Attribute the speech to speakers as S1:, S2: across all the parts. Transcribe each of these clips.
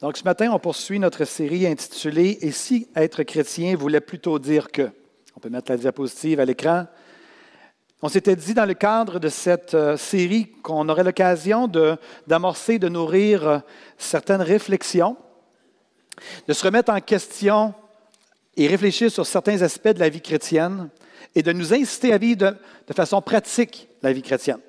S1: Donc ce matin, on poursuit notre série intitulée Et si être chrétien voulait plutôt dire que? On peut mettre la diapositive à l'écran. On s'était dit dans le cadre de cette euh, série qu'on aurait l'occasion d'amorcer, de, nourrir euh, certaines réflexions, de se remettre en question et réfléchir sur certains aspects de la vie chrétienne et de nous inciter à vivre de, de façon pratique la vie chrétienne.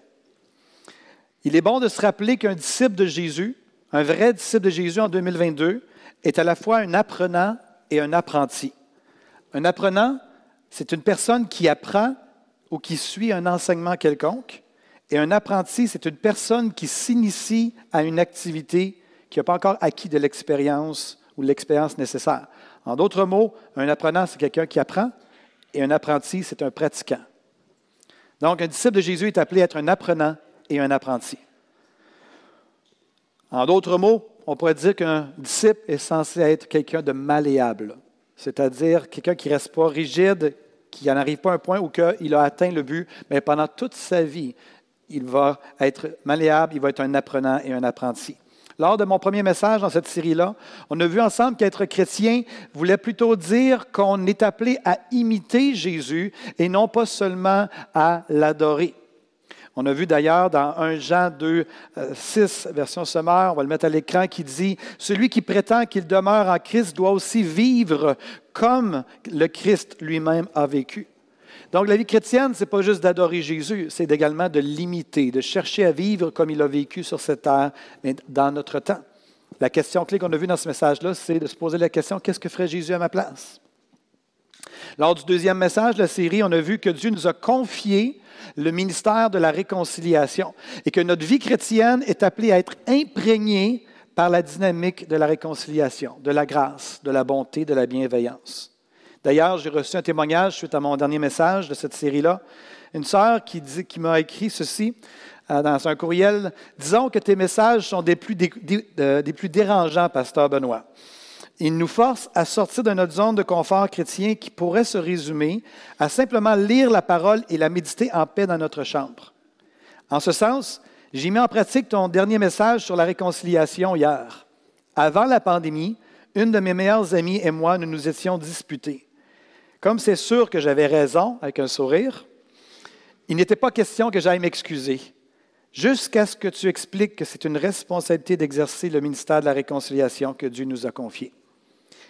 S1: Il est bon de se rappeler qu'un disciple de Jésus, un vrai disciple de Jésus en 2022, est à la fois un apprenant et un apprenti. Un apprenant, c'est une personne qui apprend ou qui suit un enseignement quelconque. Et un apprenti, c'est une personne qui s'initie à une activité qui n'a pas encore acquis de l'expérience ou l'expérience nécessaire. En d'autres mots, un apprenant, c'est quelqu'un qui apprend et un apprenti, c'est un pratiquant. Donc, un disciple de Jésus est appelé à être un apprenant et un apprenti. En d'autres mots, on pourrait dire qu'un disciple est censé être quelqu'un de malléable, c'est-à-dire quelqu'un qui ne reste pas rigide, qui n'en arrive pas à un point où il a atteint le but, mais pendant toute sa vie, il va être malléable, il va être un apprenant et un apprenti. Lors de mon premier message dans cette série-là, on a vu ensemble qu'être chrétien voulait plutôt dire qu'on est appelé à imiter Jésus et non pas seulement à l'adorer. On a vu d'ailleurs dans 1 Jean 2, 6, euh, version sommaire, on va le mettre à l'écran, qui dit Celui qui prétend qu'il demeure en Christ doit aussi vivre comme le Christ lui-même a vécu. Donc la vie chrétienne, ce n'est pas juste d'adorer Jésus, c'est également de l'imiter, de chercher à vivre comme il a vécu sur cette terre, mais dans notre temps. La question clé qu'on a vue dans ce message-là, c'est de se poser la question qu'est-ce que ferait Jésus à ma place? Lors du deuxième message de la série, on a vu que Dieu nous a confié le ministère de la réconciliation et que notre vie chrétienne est appelée à être imprégnée par la dynamique de la réconciliation, de la grâce, de la bonté, de la bienveillance. D'ailleurs, j'ai reçu un témoignage suite à mon dernier message de cette série-là. Une sœur qui, m'a écrit ceci euh, dans un courriel Disons que tes messages sont des plus, euh, des plus dérangeants, Pasteur Benoît. Il nous force à sortir de notre zone de confort chrétien qui pourrait se résumer à simplement lire la parole et la méditer en paix dans notre chambre. En ce sens, j'ai mis en pratique ton dernier message sur la réconciliation hier. Avant la pandémie, une de mes meilleures amies et moi, nous nous étions disputés. Comme c'est sûr que j'avais raison, avec un sourire, il n'était pas question que j'aille m'excuser, jusqu'à ce que tu expliques que c'est une responsabilité d'exercer le ministère de la réconciliation que Dieu nous a confié.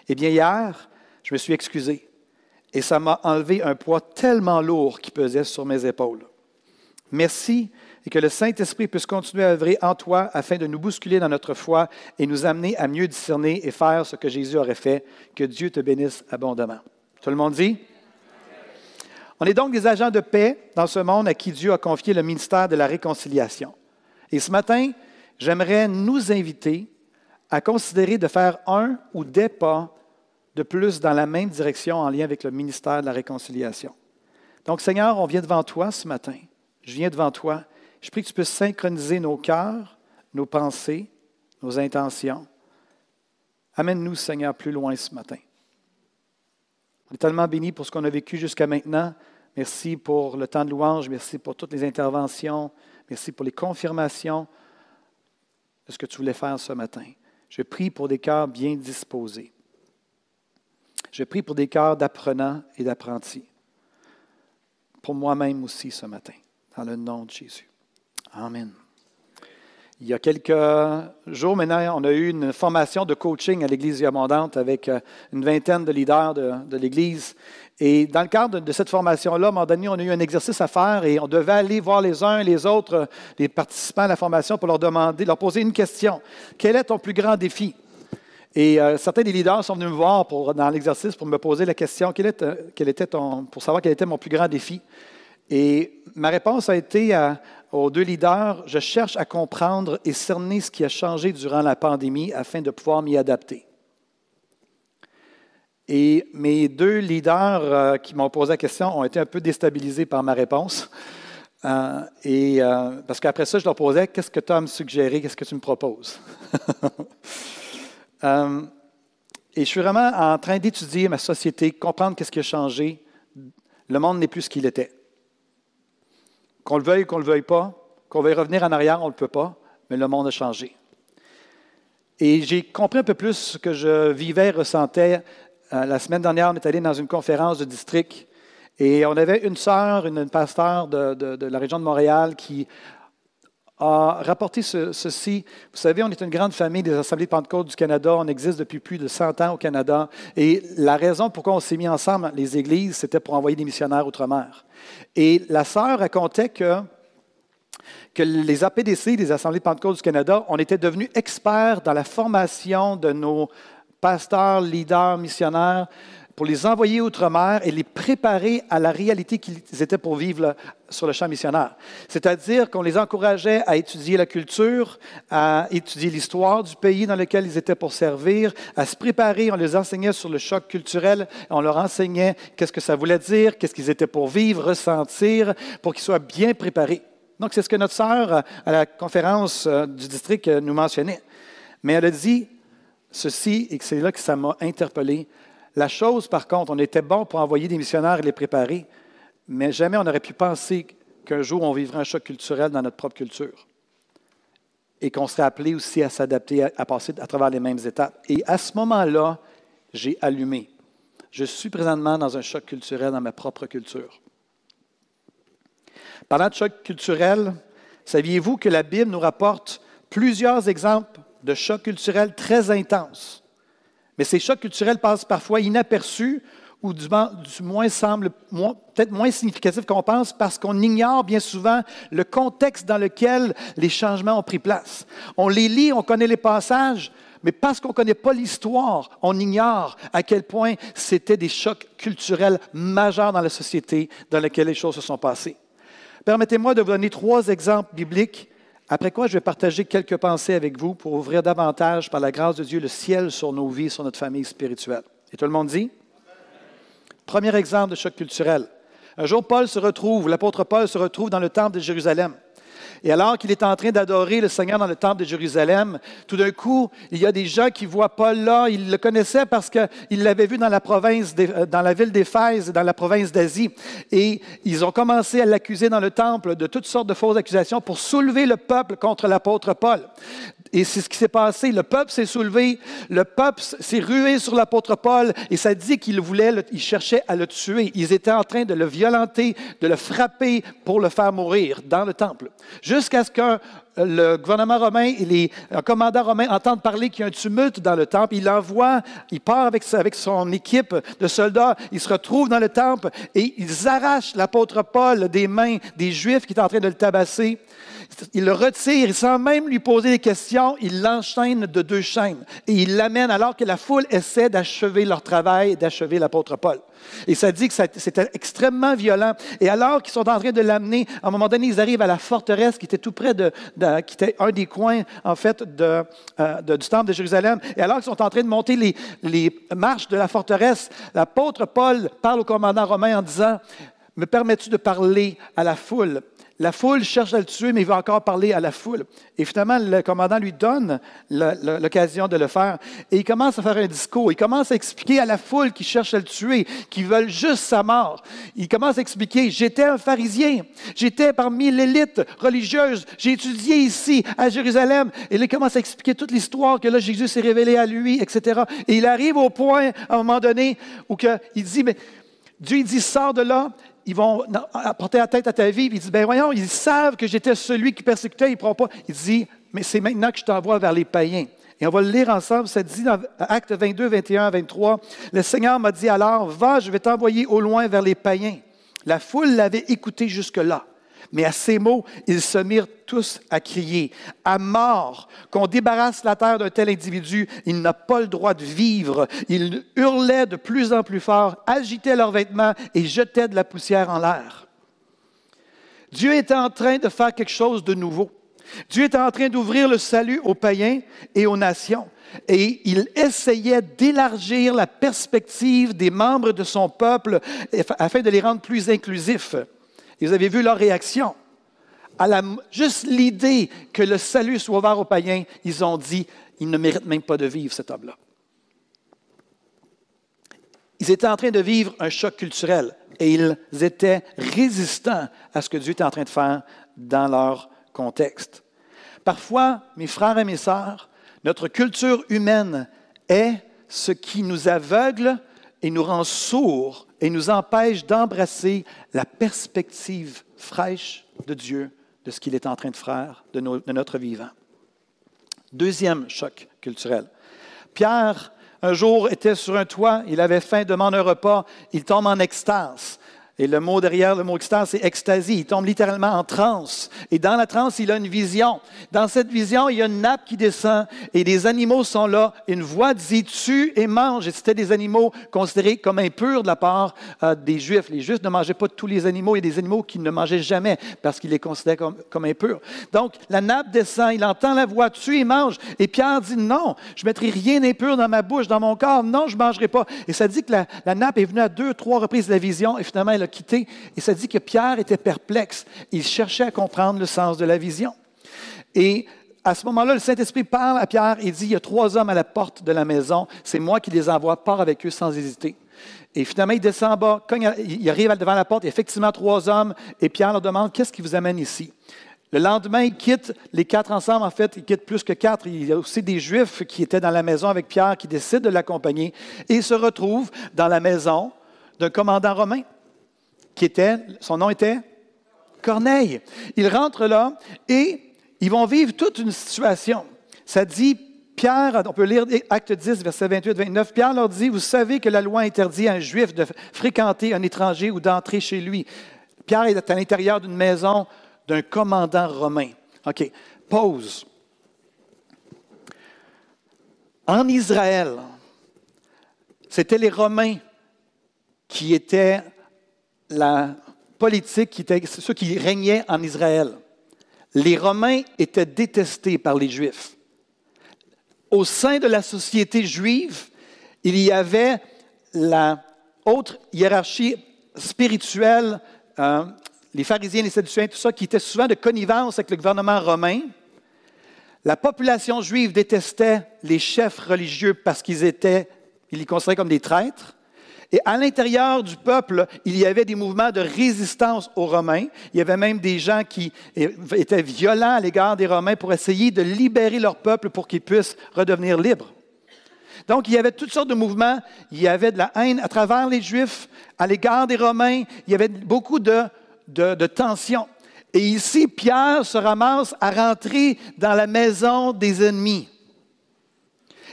S1: Eh bien, hier, je me suis excusé et ça m'a enlevé un poids tellement lourd qui pesait sur mes épaules. Merci et que le Saint-Esprit puisse continuer à œuvrer en toi afin de nous bousculer dans notre foi et nous amener à mieux discerner et faire ce que Jésus aurait fait. Que Dieu te bénisse abondamment. Tout le monde dit? On est donc des agents de paix dans ce monde à qui Dieu a confié le ministère de la réconciliation. Et ce matin, j'aimerais nous inviter à considérer de faire un ou des pas de plus dans la même direction en lien avec le ministère de la réconciliation. Donc, Seigneur, on vient devant toi ce matin. Je viens devant toi. Je prie que tu puisses synchroniser nos cœurs, nos pensées, nos intentions. Amène-nous, Seigneur, plus loin ce matin. On est tellement bénis pour ce qu'on a vécu jusqu'à maintenant. Merci pour le temps de louange. Merci pour toutes les interventions. Merci pour les confirmations de ce que tu voulais faire ce matin. Je prie pour des cœurs bien disposés. Je prie pour des cœurs d'apprenants et d'apprentis. Pour moi-même aussi ce matin, dans le nom de Jésus. Amen. Il y a quelques jours maintenant, on a eu une formation de coaching à l'Église Abondante avec euh, une vingtaine de leaders de, l'Église. Et dans le cadre de cette formation-là, à un moment donné, on a eu un exercice à faire et on devait aller voir les uns et les autres, les participants à la formation, pour leur demander, leur poser une question. Quel est ton plus grand défi? Et euh, certains des leaders sont venus me voir dans l'exercice pour me poser la question quel quel était pour savoir quel était mon plus grand défi. Et ma réponse a été aux deux leaders je cherche à comprendre et cerner ce qui a changé durant la pandémie afin de pouvoir m'y adapter. Et mes deux leaders euh, qui m'ont posé la question ont été un peu déstabilisés par ma réponse. Euh, et, euh, parce qu'après ça, je leur posais Qu'est-ce que tu as à me suggérer? Qu'est-ce que tu me proposes? Et je suis vraiment en train d'étudier ma société, comprendre qu'est-ce qui a changé. Le monde n'est plus ce qu'il était. Qu'on le veuille ou qu'on ne le veuille pas, qu'on veuille revenir en arrière, on ne le peut pas, mais le monde a changé. Et j'ai compris un peu plus ce que je vivais, ressentais. Euh, la semaine dernière, on est allé dans une conférence de district et on avait une sœur, une, pasteur de, la région de Montréal qui a rapporté ceci. Vous savez, on est une grande famille des Assemblées de Pentecôte du Canada. On existe depuis plus de 100 ans au Canada. Et la raison pourquoi on s'est mis ensemble, les églises, c'était pour envoyer des missionnaires outre-mer. Et la sœur racontait que, que les APDC, les Assemblées de Pentecôte du Canada, on était devenus experts dans la formation de nos pasteurs, leaders, missionnaires pour les envoyer outre-mer et les préparer à la réalité qu'ils étaient pour vivre sur le champ missionnaire. C'est-à-dire qu'on les encourageait à étudier la culture, à étudier l'histoire du pays dans lequel ils étaient pour servir, à se préparer. On les enseignait sur le choc culturel, on leur enseignait qu'est-ce que ça voulait dire, qu'est-ce qu'ils étaient pour vivre, ressentir, pour qu'ils soient bien préparés. Donc, c'est ce que notre sœur à la conférence euh, du district euh, nous mentionnait. Mais elle a dit ceci, et c'est là que ça m'a interpellé. La chose, par contre, on était bon pour envoyer des missionnaires et les préparer, mais jamais on n'aurait pu penser qu'un jour on vivrait un choc culturel dans notre propre culture et qu'on serait appelé aussi à s'adapter, à, passer à travers les mêmes étapes. Et à ce moment-là, j'ai allumé. Je suis présentement dans un choc culturel dans ma propre culture. Parlant de choc culturel, saviez-vous que la Bible nous rapporte plusieurs exemples de chocs culturels très intenses? Mais ces chocs culturels passent parfois inaperçus ou du, moins semblent peut-être moins significatifs qu'on pense parce qu'on ignore bien souvent le contexte dans lequel les changements ont pris place. On les lit, on connaît les passages, mais parce qu'on ne connaît pas l'histoire, on ignore à quel point c'était des chocs culturels majeurs dans la société dans laquelle les choses se sont passées. Permettez-moi de vous donner trois exemples bibliques après quoi, je vais partager quelques pensées avec vous pour ouvrir davantage, par la grâce de Dieu, le ciel sur nos vies, sur notre famille spirituelle. Et tout le monde dit? Premier exemple de choc culturel. Un jour, Paul se retrouve, l'apôtre Paul se retrouve dans le temple de Jérusalem. Et alors qu'il est en train d'adorer le Seigneur dans le temple de Jérusalem, tout d'un coup, il y a des gens qui voient Paul là. Ils le connaissaient parce qu'ils l'avaient vu dans la province, euh, dans la ville d'Éphèse, dans la province d'Asie. Et ils ont commencé à l'accuser dans le temple de toutes sortes de fausses accusations pour soulever le peuple contre l'apôtre Paul. Et c'est ce qui s'est passé. Le peuple s'est soulevé, le peuple s'est rué sur l'apôtre Paul, et ça dit qu'ils voulaient, ils cherchaient à le tuer. Ils étaient en train de le violenter, de le frapper pour le faire mourir dans le temple. Jusqu'à ce que le gouvernement romain et les commandants romains entendent parler qu'il y a un tumulte dans le temple. Il envoie, il part avec, son équipe de soldats, il se retrouve dans le temple et ils arrachent l'apôtre Paul des mains des Juifs qui étaient en train de le tabasser il le retire, sans même lui poser des questions, il l'enchaîne de deux chaînes et il l'amène alors que la foule essaie d'achever leur travail, d'achever l'apôtre Paul. Et ça dit que c'était extrêmement violent. Et alors qu'ils sont en train de l'amener, à un moment donné, ils arrivent à la forteresse qui était tout près de, qui était un des coins, en fait, de, euh, du temple de Jérusalem. Et alors qu'ils sont en train de monter les, les marches de la forteresse, l'apôtre Paul parle au commandant romain en disant, me permets-tu de parler à la foule? La foule cherche à le tuer, mais il va encore parler à la foule. Et finalement, le commandant lui donne l'occasion de le faire. Et il commence à faire un discours. Il commence à expliquer à la foule qui cherche à le tuer, qui veulent juste sa mort. Il commence à expliquer, j'étais un pharisien. J'étais parmi l'élite religieuse. J'ai étudié ici, à Jérusalem. Et il commence à expliquer toute l'histoire que là, Jésus s'est révélé à lui, etc. Et il arrive au point, à un moment donné, où il dit, mais Dieu, il dit, sors de là, ils vont porter la tête à ta vie. Il dit, ben voyons, ils savent que j'étais celui qui persécutait, ils ne pourront pas. Il dit, mais c'est maintenant que je t'envoie vers les païens. Et on va le lire ensemble. Ça dit dans Acte 22, 21, 23. Le Seigneur m'a dit alors, va, je vais t'envoyer au loin vers les païens. La foule l'avait écouté jusque-là. Mais à ces mots, ils se mirent tous à crier, à mort, qu'on débarrasse la terre d'un tel individu, il n'a pas le droit de vivre. Ils hurlaient de plus en plus fort, agitaient leurs vêtements et jetaient de la poussière en l'air. Dieu était en train de faire quelque chose de nouveau. Dieu était en train d'ouvrir le salut aux païens et aux nations. et il essayait d'élargir la perspective des membres de son peuple afin de les rendre plus inclusifs. Et vous avez vu leur réaction. À la, juste l'idée que le salut soit ouvert aux païens, ils ont dit, il ne mérite même pas de vivre cet homme-là. Ils étaient en train de vivre un choc culturel et ils étaient résistants à ce que Dieu était en train de faire dans leur contexte. Parfois, mes frères et mes sœurs, notre culture humaine est ce qui nous aveugle et nous rend sourds et nous empêche d'embrasser la perspective fraîche de Dieu, de ce qu'il est en train de faire de, de notre vivant. Deuxième choc culturel. Pierre, un jour, était sur un toit, il avait faim, demande un repas, il tombe en extase. Et le mot derrière le mot extase, c'est extasie. Il tombe littéralement en transe. Et dans la transe, il a une vision. Dans cette vision, il y a une nappe qui descend et des animaux sont là. Une voix dit tue et mange. Et c'était des animaux considérés comme impurs de la part euh, des Juifs. Les Juifs ne mangeaient pas tous les animaux. Il y a des animaux qu'ils ne mangeaient jamais parce qu'ils les considéraient comme, impurs. Donc, la nappe descend. Il entend la voix tue et mange. Et Pierre dit non, je ne mettrai rien d'impur dans ma bouche, dans mon corps. Non, je ne mangerai pas. Et ça dit que la, nappe est venue à deux, trois reprises de la vision et finalement, quitté. Et ça dit que Pierre était perplexe. Il cherchait à comprendre le sens de la vision. Et à ce moment-là, le Saint-Esprit parle à Pierre et dit, il y a trois hommes à la porte de la maison, c'est moi qui les envoie, pars avec eux sans hésiter. Et finalement, il descend en bas, il arrive devant la porte, il y a effectivement trois hommes, et Pierre leur demande, qu'est-ce qui vous amène ici? Le lendemain, il quitte les quatre ensemble. En fait, il quitte plus que quatre. Il y a aussi des Juifs qui étaient dans la maison avec Pierre qui décident de l'accompagner. Et il se retrouve dans la maison d'un commandant romain qui était, son nom était Corneille. Ils rentrent là et ils vont vivre toute une situation. Ça dit, Pierre, on peut lire Acte 10, verset 28-29, Pierre leur dit, vous savez que la loi interdit à un juif de fréquenter un étranger ou d'entrer chez lui. Pierre est à l'intérieur d'une maison d'un commandant romain. OK, pause. En Israël, c'était les Romains qui étaient la politique qui était qui en Israël. Les Romains étaient détestés par les Juifs. Au sein de la société juive, il y avait la haute hiérarchie spirituelle, hein, les pharisiens, les sadducéens, tout ça, qui était souvent de connivence avec le gouvernement romain. La population juive détestait les chefs religieux parce qu'ils étaient, ils les considéraient comme des traîtres. Et à l'intérieur du peuple, il y avait des mouvements de résistance aux Romains. Il y avait même des gens qui étaient violents à l'égard des Romains pour essayer de libérer leur peuple pour qu'ils puissent redevenir libres. Donc, il y avait toutes sortes de mouvements. Il y avait de la haine à travers les Juifs, à l'égard des Romains. Il y avait beaucoup de, de tensions. Et ici, Pierre se ramasse à rentrer dans la maison des ennemis.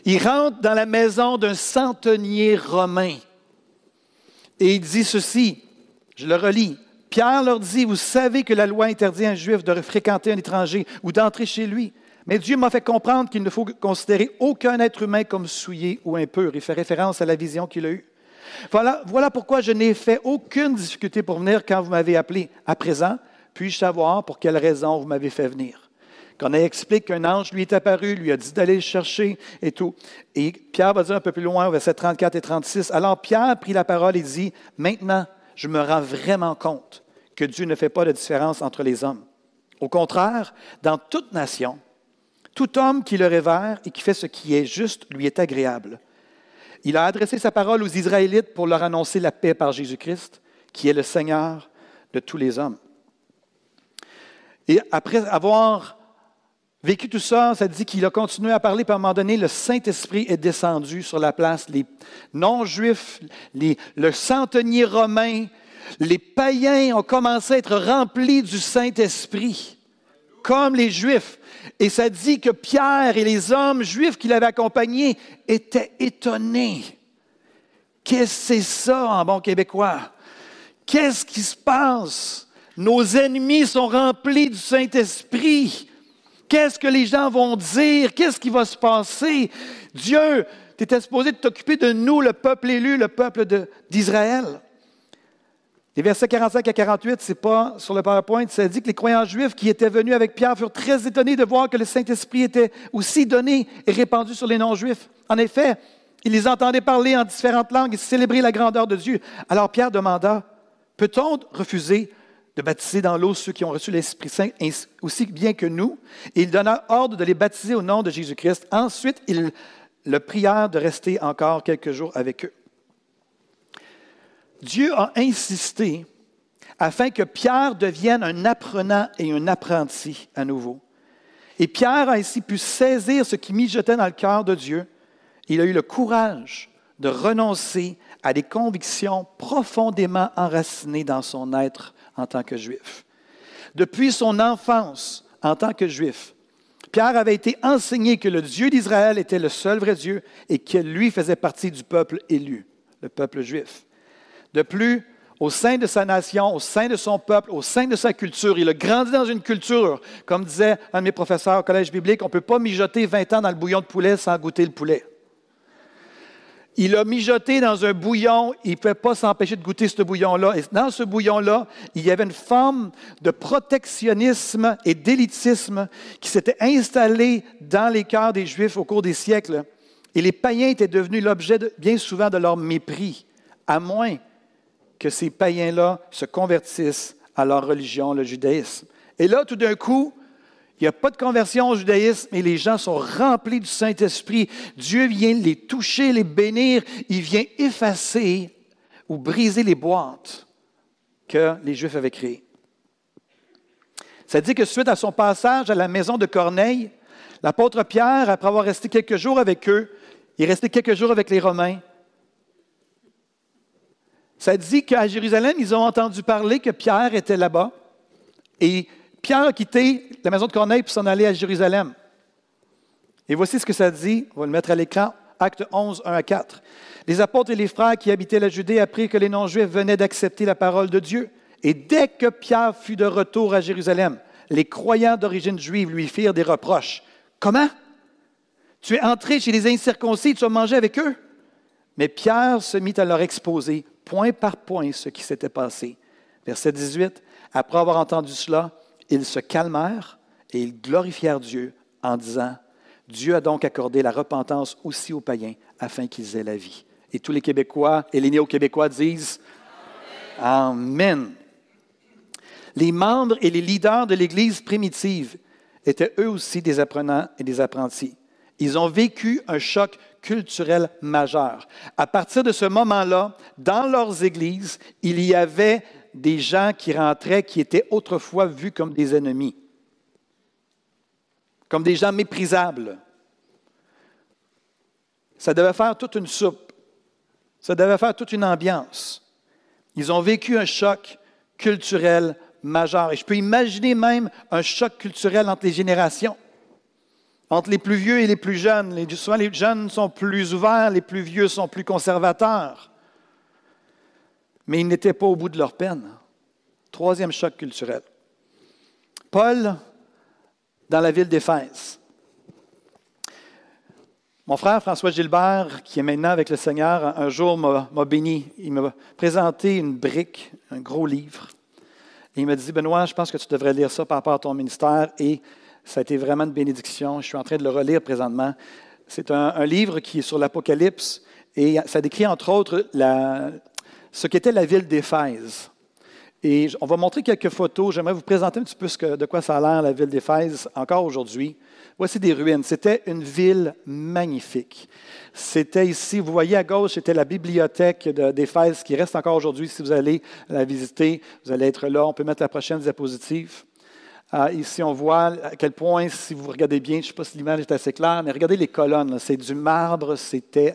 S1: Il rentre dans la maison d'un centenier romain. Et il dit ceci, je le relis. Pierre leur dit, vous savez que la loi interdit à un juif de fréquenter un étranger ou d'entrer chez lui. Mais Dieu m'a fait comprendre qu'il ne faut considérer aucun être humain comme souillé ou impur. Il fait référence à la vision qu'il a eue. Voilà, voilà pourquoi je n'ai fait aucune difficulté pour venir quand vous m'avez appelé. À présent, puis-je savoir pour quelle raison vous m'avez fait venir? Qu'on explique qu'un ange lui est apparu, lui a dit d'aller le chercher et tout. Et Pierre va dire un peu plus loin, au verset 34 et 36, alors Pierre prit la parole et dit, maintenant, je me rends vraiment compte que Dieu ne fait pas de différence entre les hommes. Au contraire, dans toute nation, tout homme qui le révère et qui fait ce qui est juste lui est agréable. Il a adressé sa parole aux Israélites pour leur annoncer la paix par Jésus-Christ, qui est le Seigneur de tous les hommes. Et après avoir vécu tout ça, ça dit qu'il a continué à parler, puis à un moment donné, le Saint-Esprit est descendu sur la place. Les non-juifs, le centenier romain, les païens ont commencé à être remplis du Saint-Esprit, comme les Juifs. Et ça dit que Pierre et les hommes juifs qui l'avaient accompagné étaient étonnés. Qu'est-ce que c'est ça en bon québécois? Qu'est-ce qui se passe? Nos ennemis sont remplis du Saint-Esprit. Qu'est-ce que les gens vont dire? Qu'est-ce qui va se passer? Dieu, tu étais supposé t'occuper de nous, le peuple élu, le peuple d'Israël. Les versets 45 à 48, ce n'est pas sur le PowerPoint, ça dit que les croyants juifs qui étaient venus avec Pierre furent très étonnés de voir que le Saint-Esprit était aussi donné et répandu sur les non-juifs. En effet, ils les entendaient parler en différentes langues et célébrer la grandeur de Dieu. Alors Pierre demanda, peut-on refuser de baptiser dans l'eau ceux qui ont reçu l'Esprit Saint aussi bien que nous? Et il donna ordre de les baptiser au nom de Jésus-Christ. Ensuite, il le prièrent de rester encore quelques jours avec eux. Dieu a insisté afin que Pierre devienne un apprenant et un apprenti à nouveau. Et Pierre a ainsi pu saisir ce qui mijotait dans le cœur de Dieu. Il a eu le courage de renoncer à des convictions profondément enracinées dans son être en tant que juif. Depuis son enfance en tant que juif, Pierre avait été enseigné que le Dieu d'Israël était le seul vrai Dieu et que lui faisait partie du peuple élu, le peuple juif. De plus, au sein de sa nation, au sein de son peuple, au sein de sa culture. Il a grandi dans une culture, comme disait un de mes professeurs au collège biblique, on ne peut pas mijoter 20 ans dans le bouillon de poulet sans goûter le poulet. Il a mijoté dans un bouillon, il ne pouvait pas s'empêcher de goûter ce bouillon-là. Et dans ce bouillon-là, il y avait une forme de protectionnisme et d'élitisme qui s'était installée dans les cœurs des Juifs au cours des siècles. Et les païens étaient devenus l'objet bien souvent de leur mépris, à moins que ces païens-là se convertissent à leur religion, le judaïsme. Et là, tout d'un coup, il n'y a pas de conversion au judaïsme et les gens sont remplis du Saint-Esprit. Dieu vient les toucher, les bénir. Il vient effacer ou briser les boîtes que les Juifs avaient créées. Ça dit que suite à son passage à la maison de Corneille, l'apôtre Pierre, après avoir resté quelques jours avec eux, il est resté quelques jours avec les Romains, ça dit qu'à Jérusalem, ils ont entendu parler que Pierre était là-bas. Et Pierre a quitté la maison de Corneille pour s'en aller à Jérusalem. Et voici ce que ça dit. On va le mettre à l'écran. Acte 11, 1 à 4. Les apôtres et les frères qui habitaient la Judée apprirent que les non-juifs venaient d'accepter la parole de Dieu. Et dès que Pierre fut de retour à Jérusalem, les croyants d'origine juive lui firent des reproches. Comment? Tu es entré chez les incirconcis tu as mangé avec eux? Mais Pierre se mit à leur exposer point par point ce qui s'était passé. Verset 18. Après avoir entendu cela, ils se calmèrent et ils glorifièrent Dieu en disant, Dieu a donc accordé la repentance aussi aux païens afin qu'ils aient la vie. Et tous les Québécois et les néo-Québécois disent Amen. Les membres et les leaders de l'Église primitive étaient eux aussi des apprenants et des apprentis. Ils ont vécu un choc culturel majeur. À partir de ce moment-là, dans leurs églises, il y avait des gens qui rentraient qui étaient autrefois vus comme des ennemis, comme des gens méprisables. Ça devait faire toute une soupe, ça devait faire toute une ambiance. Ils ont vécu un choc culturel majeur. Et je peux imaginer même un choc culturel entre les générations. Entre les plus vieux et les plus jeunes, souvent les jeunes sont plus ouverts, les plus vieux sont plus conservateurs. Mais ils n'étaient pas au bout de leur peine. Troisième choc culturel. Paul, dans la ville d'Éphèse. Mon frère François Gilbert, qui est maintenant avec le Seigneur, un jour m'a béni. Il m'a présenté une brique, un gros livre. Il m'a dit, Benoît, je pense que tu devrais lire ça par rapport à ton ministère. Et ça a été vraiment une bénédiction. Je suis en train de le relire présentement. C'est un, livre qui est sur l'Apocalypse et ça décrit entre autres ce qu'était la ville d'Éphèse. Et on va montrer quelques photos. J'aimerais vous présenter un petit peu de quoi ça a l'air, la ville d'Éphèse, encore aujourd'hui. Voici des ruines. C'était une ville magnifique. C'était ici, vous voyez à gauche, c'était la bibliothèque d'Éphèse qui reste encore aujourd'hui. Si vous allez la visiter, vous allez être là. On peut mettre la prochaine diapositive. Ah, ici, on voit à quel point, si vous regardez bien, je ne sais pas si l'image est assez claire, mais regardez les colonnes. C'est du marbre, c'était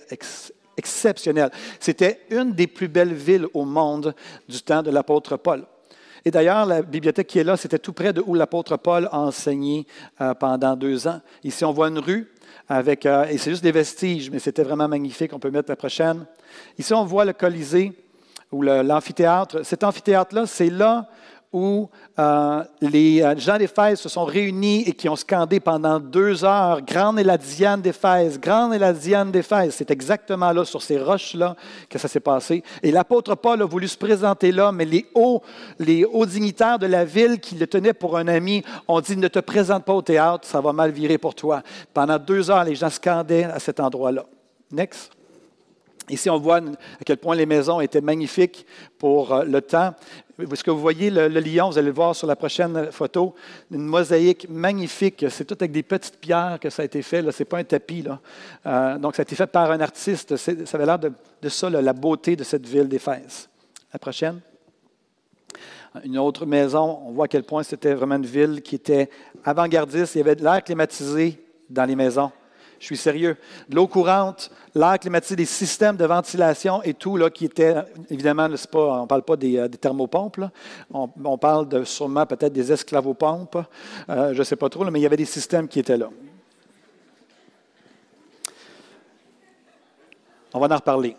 S1: exceptionnel. C'était une des plus belles villes au monde du temps de l'apôtre Paul. Et d'ailleurs, la bibliothèque qui est là, c'était tout près de où l'apôtre Paul a enseigné euh, pendant deux ans. Ici, on voit une rue avec, euh, et c'est juste des vestiges, mais c'était vraiment magnifique. On peut mettre la prochaine. Ici, on voit le Colisée ou l'amphithéâtre. Cet amphithéâtre-là, c'est là où euh, les euh, gens d'Éphèse se sont réunis et qui ont scandé pendant deux heures Grande est la Diane d'Éphèse, grande est la Diane d'Éphèse. C'est exactement là, sur ces roches-là, que ça s'est passé. Et l'apôtre Paul a voulu se présenter là, mais les hauts, les hauts dignitaires de la ville qui le tenaient pour un ami ont dit Ne te présente pas au théâtre, ça va mal virer pour toi. Pendant deux heures, les gens scandaient à cet endroit-là. Next. Ici, on voit à quel point les maisons étaient magnifiques pour euh, le temps. Ce que vous voyez, le, lion, vous allez le voir sur la prochaine photo, une mosaïque magnifique. C'est tout avec des petites pierres que ça a été fait. Ce n'est pas un tapis. Euh, donc, ça a été fait par un artiste. Ça avait l'air de, ça, la beauté de cette ville d'Éphèse. La prochaine. Une autre maison, on voit à quel point c'était vraiment une ville qui était avant-gardiste. Il y avait de l'air climatisé dans les maisons. Je suis sérieux. De l'eau courante, l'air climatisé, des systèmes de ventilation et tout, là, qui étaient, évidemment, on ne parle pas des, euh, thermopompes, On, parle de, sûrement peut-être des esclavopompes, euh, je ne sais pas trop, mais il y avait des systèmes qui étaient là. On va en reparler.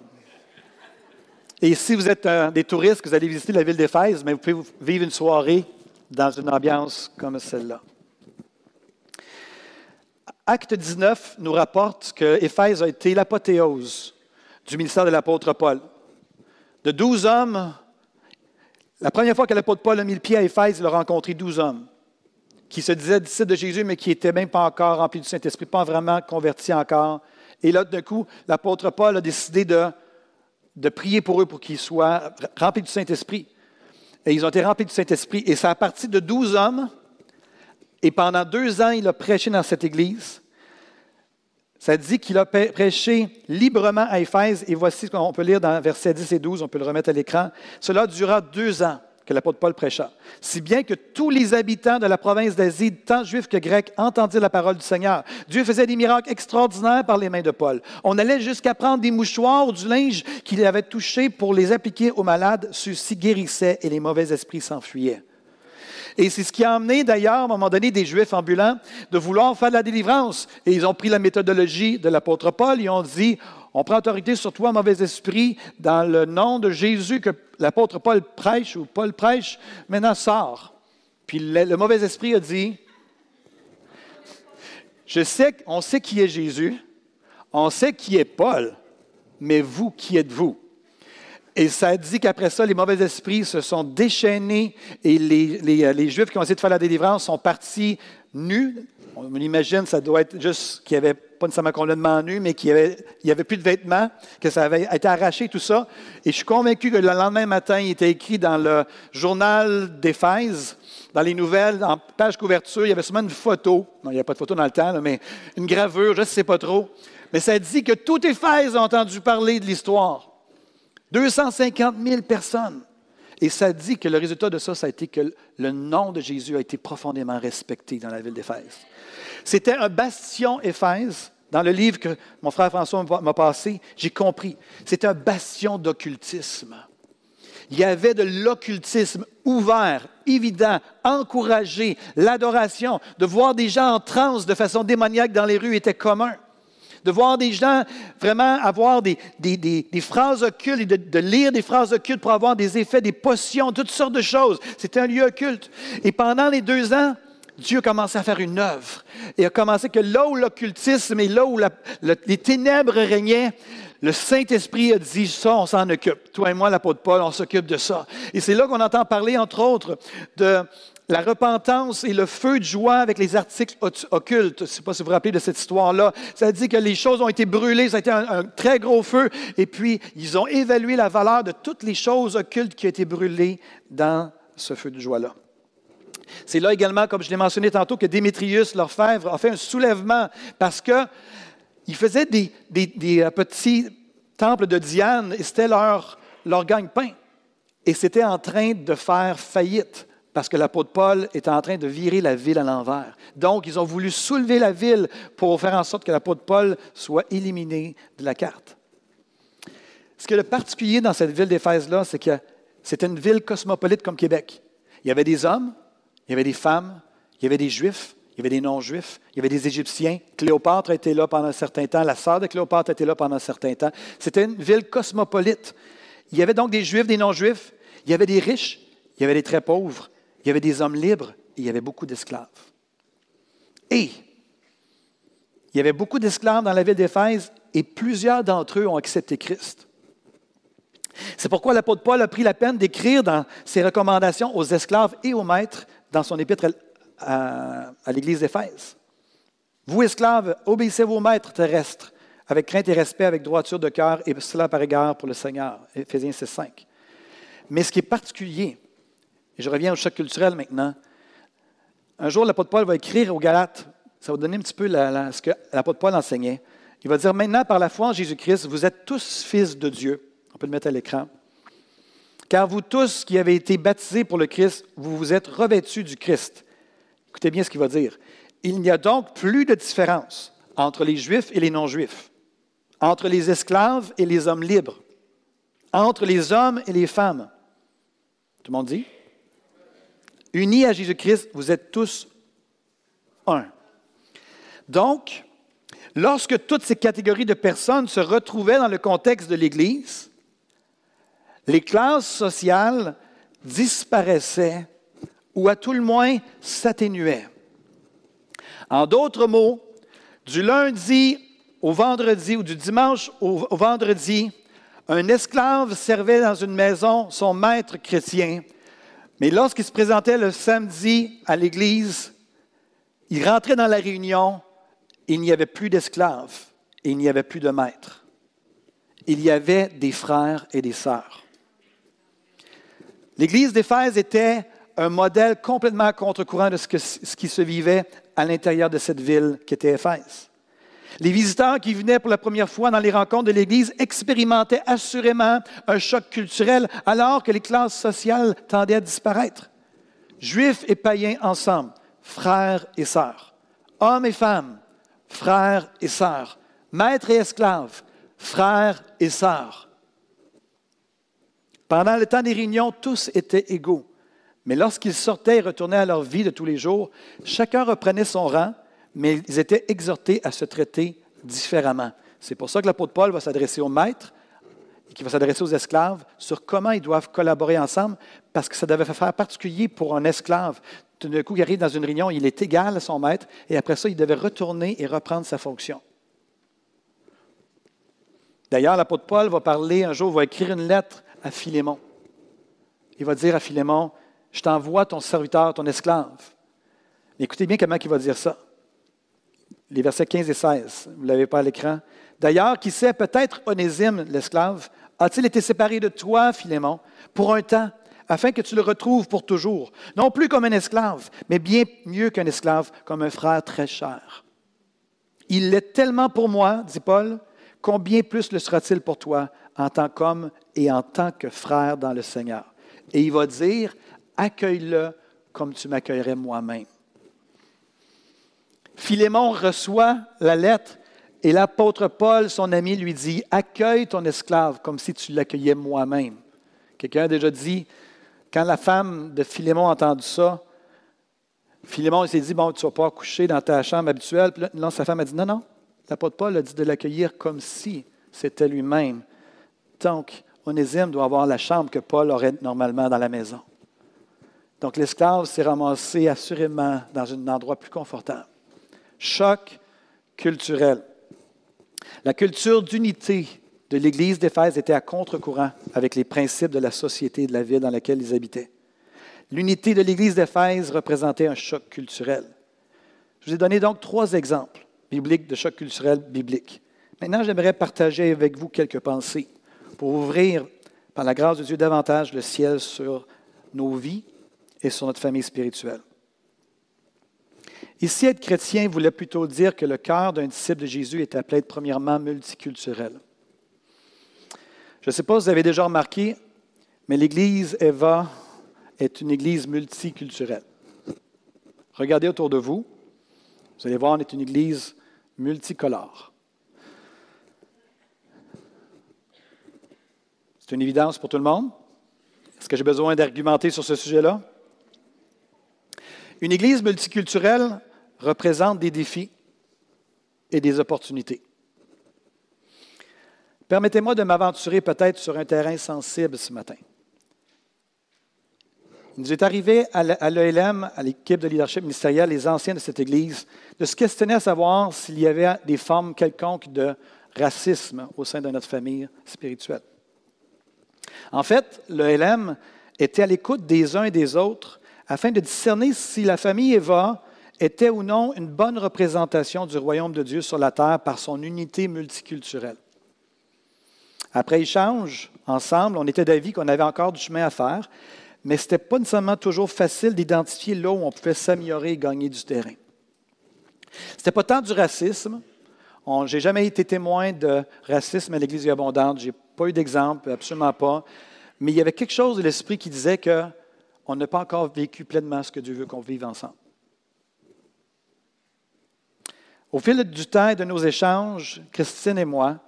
S1: Et si vous êtes euh, des touristes, vous allez visiter la ville d'Éphèse, mais vous pouvez vivre une soirée dans une ambiance comme celle-là. Acte 19 nous rapporte que Éphèse a été l'apothéose du ministère de l'apôtre Paul. De douze hommes, la première fois que l'apôtre Paul a mis le pied à Éphèse, il a rencontré douze hommes qui se disaient disciples de Jésus, mais qui n'étaient même pas encore remplis du Saint-Esprit, pas vraiment convertis encore. Et là, d'un coup, l'apôtre Paul a décidé de, de prier pour eux pour qu'ils soient remplis du Saint-Esprit. Et ils ont été remplis du Saint-Esprit. Et c'est à partir de douze hommes et pendant deux ans, il a prêché dans cette église. Ça dit qu'il a prêché librement à Éphèse, et voici ce qu'on peut lire dans versets 10 et 12, on peut le remettre à l'écran. Cela dura deux ans que l'apôtre Paul prêcha, si bien que tous les habitants de la province d'Asie, tant juifs que grecs, entendirent la parole du Seigneur. Dieu faisait des miracles extraordinaires par les mains de Paul. On allait jusqu'à prendre des mouchoirs ou du linge qu'il avait touché pour les appliquer aux malades, ceux-ci guérissaient et les mauvais esprits s'enfuyaient. Et c'est ce qui a amené d'ailleurs, à un moment donné, des Juifs ambulants de vouloir faire de la délivrance. Et ils ont pris la méthodologie de l'apôtre Paul. Ils ont dit, on prend autorité sur toi, mauvais esprit, dans le nom de Jésus que l'apôtre Paul prêche ou Paul prêche, maintenant sort. Puis le, mauvais esprit a dit, je sais, on sait qui est Jésus, on sait qui est Paul, mais vous, qui êtes-vous? Et ça dit qu'après ça, les mauvais esprits se sont déchaînés et les, euh, les, Juifs qui ont essayé de faire la délivrance sont partis nus. On imagine, ça doit être juste qu'il n'y avait pas nécessairement complètement nus, mais qu'il n'y avait, avait plus de vêtements, que ça avait été arraché, tout ça. Et je suis convaincu que le lendemain matin, il était écrit dans le journal d'Éphèse, dans les nouvelles, en page couverture, il y avait seulement une photo. Non, il n'y a pas de photo dans le temps, mais une gravure, je ne sais pas trop. Mais ça dit que tout Éphèse a entendu parler de l'histoire. 250 000 personnes. Et ça dit que le résultat de ça, ça a été que le nom de Jésus a été profondément respecté dans la ville d'Éphèse. C'était un bastion Éphèse. Dans le livre que mon frère François m'a passé, j'ai compris. C'est un bastion d'occultisme. Il y avait de l'occultisme ouvert, évident, encouragé, l'adoration, de voir des gens en transe de façon démoniaque dans les rues était commun de voir des gens vraiment avoir des, phrases occultes et de, lire des phrases occultes pour avoir des effets, des potions, toutes sortes de choses. C'était un lieu occulte. Et pendant les deux ans, Dieu a commencé à faire une œuvre. Et a commencé que là où l'occultisme et là où les ténèbres régnaient, le Saint-Esprit a dit ça, on s'en occupe. Toi et moi, l'apôtre Paul, on s'occupe de ça. Et c'est là qu'on entend parler, entre autres, de la repentance et le feu de joie avec les articles occultes. Je ne sais pas si vous vous rappelez de cette histoire-là. Ça dit que les choses ont été brûlées, ça a été un, très gros feu, et puis ils ont évalué la valeur de toutes les choses occultes qui ont été brûlées dans ce feu de joie-là. C'est là également, comme je l'ai mentionné tantôt, que Démétrius, l'orfèvre, a fait un soulèvement parce qu'il faisait des, euh, petits temples de Diane et c'était leur, leur gagne-pain. Et c'était en train de faire faillite parce que l'apôtre Paul était en train de virer la ville à l'envers. Donc, ils ont voulu soulever la ville pour faire en sorte que l'apôtre Paul soit éliminé de la carte. Ce qui est le particulier dans cette ville d'Éphèse-là, c'est que c'était une ville cosmopolite comme Québec. Il y avait des hommes, il y avait des femmes, il y avait des juifs, il y avait des non-juifs, il y avait des Égyptiens. Cléopâtre était là pendant un certain temps, la sœur de Cléopâtre était là pendant un certain temps. C'était une ville cosmopolite. Il y avait donc des juifs, des non-juifs, il y avait des riches, il y avait des très pauvres, il y avait des hommes libres et il y avait beaucoup d'esclaves. Et il y avait beaucoup d'esclaves dans la ville d'Éphèse et plusieurs d'entre eux ont accepté Christ. C'est pourquoi l'apôtre Paul a pris la peine d'écrire dans ses recommandations aux esclaves et aux maîtres dans son épître à, l'église d'Éphèse. Vous, esclaves, obéissez vos maîtres terrestres avec crainte et respect, avec droiture de cœur, et cela par égard pour le Seigneur. Éphésiens 6.5. Mais ce qui est particulier, et je reviens au choc culturel maintenant, un jour l'apôtre Paul va écrire aux Galates, ça va donner un petit peu ce que l'apôtre Paul enseignait. Il va dire, maintenant par la foi en Jésus-Christ, vous êtes tous fils de Dieu. On peut le mettre à l'écran. Car vous tous qui avez été baptisés pour le Christ, vous vous êtes revêtus du Christ. Écoutez bien ce qu'il va dire. Il n'y a donc plus de différence entre les Juifs et les non-Juifs, entre les esclaves et les hommes libres, entre les hommes et les femmes. Tout le monde dit? Unis à Jésus-Christ, vous êtes tous un. Donc, lorsque toutes ces catégories de personnes se retrouvaient dans le contexte de l'Église, les classes sociales disparaissaient ou à tout le moins s'atténuaient. En d'autres mots, du lundi au vendredi ou du dimanche au, vendredi, un esclave servait dans une maison son maître chrétien, mais lorsqu'il se présentait le samedi à l'église, il rentrait dans la réunion, il n'y avait plus d'esclaves il n'y avait plus de maître. Il y avait des frères et des sœurs. L'église d'Éphèse était un modèle complètement contre-courant de ce, qui se vivait à l'intérieur de cette ville qui était Éphèse. Les visiteurs qui venaient pour la première fois dans les rencontres de l'Église expérimentaient assurément un choc culturel alors que les classes sociales tendaient à disparaître. Juifs et païens ensemble, frères et sœurs. Hommes et femmes, frères et sœurs. Maîtres et esclaves, frères et sœurs. Pendant le temps des réunions, tous étaient égaux. Mais lorsqu'ils sortaient et retournaient à leur vie de tous les jours, chacun reprenait son rang, mais ils étaient exhortés à se traiter différemment. C'est pour ça que l'apôtre Paul va s'adresser aux maîtres et qui va s'adresser aux esclaves sur comment ils doivent collaborer ensemble, parce que ça devait faire particulier pour un esclave. Tout d'un coup, il arrive dans une réunion, il est égal à son maître, et après ça, il devait retourner et reprendre sa fonction. D'ailleurs, l'apôtre Paul va parler un jour, va écrire une lettre à Philémon. Il va dire à Philémon, je t'envoie ton serviteur, ton esclave. écoutez bien comment il va dire ça. Les versets 15 et 16, vous ne l'avez pas à l'écran. D'ailleurs, qui sait, peut-être Onésime, l'esclave, a-t-il été séparé de toi, Philémon, pour un temps, afin que tu le retrouves pour toujours, non plus comme un esclave, mais bien mieux qu'un esclave, comme un frère très cher. Il l'est tellement pour moi, dit Paul, combien plus le sera-t-il pour toi en tant qu'homme et en tant que frère dans le Seigneur. Et il va dire, accueille-le comme tu m'accueillerais moi-même. Philémon reçoit la lettre et l'apôtre Paul, son ami, lui dit, accueille ton esclave comme si tu l'accueillais moi-même. Quelqu'un a déjà dit, quand la femme de Philémon a entendu ça, Philémon s'est dit, bon, tu ne vas pas coucher dans ta chambre habituelle. Puis sa femme a dit, non, non. L'apôtre Paul a dit de l'accueillir comme si c'était lui-même. Donc, Onésime doit avoir la chambre que Paul aurait normalement dans la maison. Donc, l'esclave s'est ramassé assurément dans un endroit plus confortable. Choc culturel. La culture d'unité de l'Église d'Éphèse était à contre-courant avec les principes de la société et de la ville dans laquelle ils habitaient. L'unité de l'Église d'Éphèse représentait un choc culturel. Je vous ai donné donc trois exemples bibliques de choc culturel biblique. Maintenant, j'aimerais partager avec vous quelques pensées pour ouvrir, par la grâce de Dieu, davantage le ciel sur nos vies et sur notre famille spirituelle. Ici, être chrétien voulait plutôt dire que le cœur d'un disciple de Jésus est appelé premièrement multiculturel. Je ne sais pas si vous avez déjà remarqué, mais l'Église Eva est une Église multiculturelle. Regardez autour de vous, vous allez voir, on est une Église multicolore. C'est une évidence pour tout le monde? Est-ce que j'ai besoin d'argumenter sur ce sujet-là? Une Église multiculturelle représente des défis et des opportunités. Permettez-moi de m'aventurer peut-être sur un terrain sensible ce matin. Il nous est arrivé à l'ELM, à l'équipe de leadership ministériel, les anciens de cette Église, de se questionner à savoir s'il y avait des formes quelconques de racisme au sein de notre famille spirituelle. En fait, l'ELM était à l'écoute des uns et des autres afin de discerner si la famille Eva était ou non une bonne représentation du royaume de Dieu sur la terre par son unité multiculturelle. Après échange, ensemble, on était d'avis qu'on avait encore du chemin à faire, mais ce n'était pas nécessairement toujours facile d'identifier là où on pouvait s'améliorer et gagner du terrain. Ce n'était pas tant du racisme. Je n'ai jamais été témoin de racisme à l'Église abondante. Je n'ai pas eu d'exemple, absolument pas. Mais il y avait quelque chose de l'esprit qui disait qu'on n'a pas encore vécu pleinement ce que Dieu veut qu'on vive ensemble. Au fil du temps et de nos échanges, Christine et moi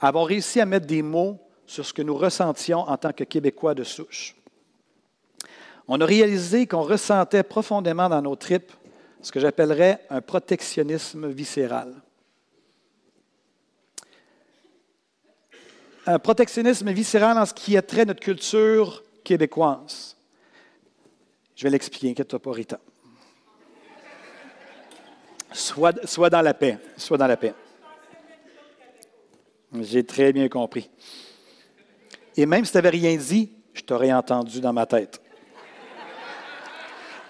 S1: avons réussi à mettre des mots sur ce que nous ressentions en tant que Québécois de souche. On a réalisé qu'on ressentait profondément dans nos tripes ce que j'appellerais un protectionnisme viscéral. Un protectionnisme viscéral en ce qui a trait notre culture québécoise. Je vais l'expliquer, inquiète-toi pas, Rita. Sois, sois dans la paix, sois dans la paix. J'ai très bien compris. Et même si tu n'avais rien dit, je t'aurais entendu dans ma tête.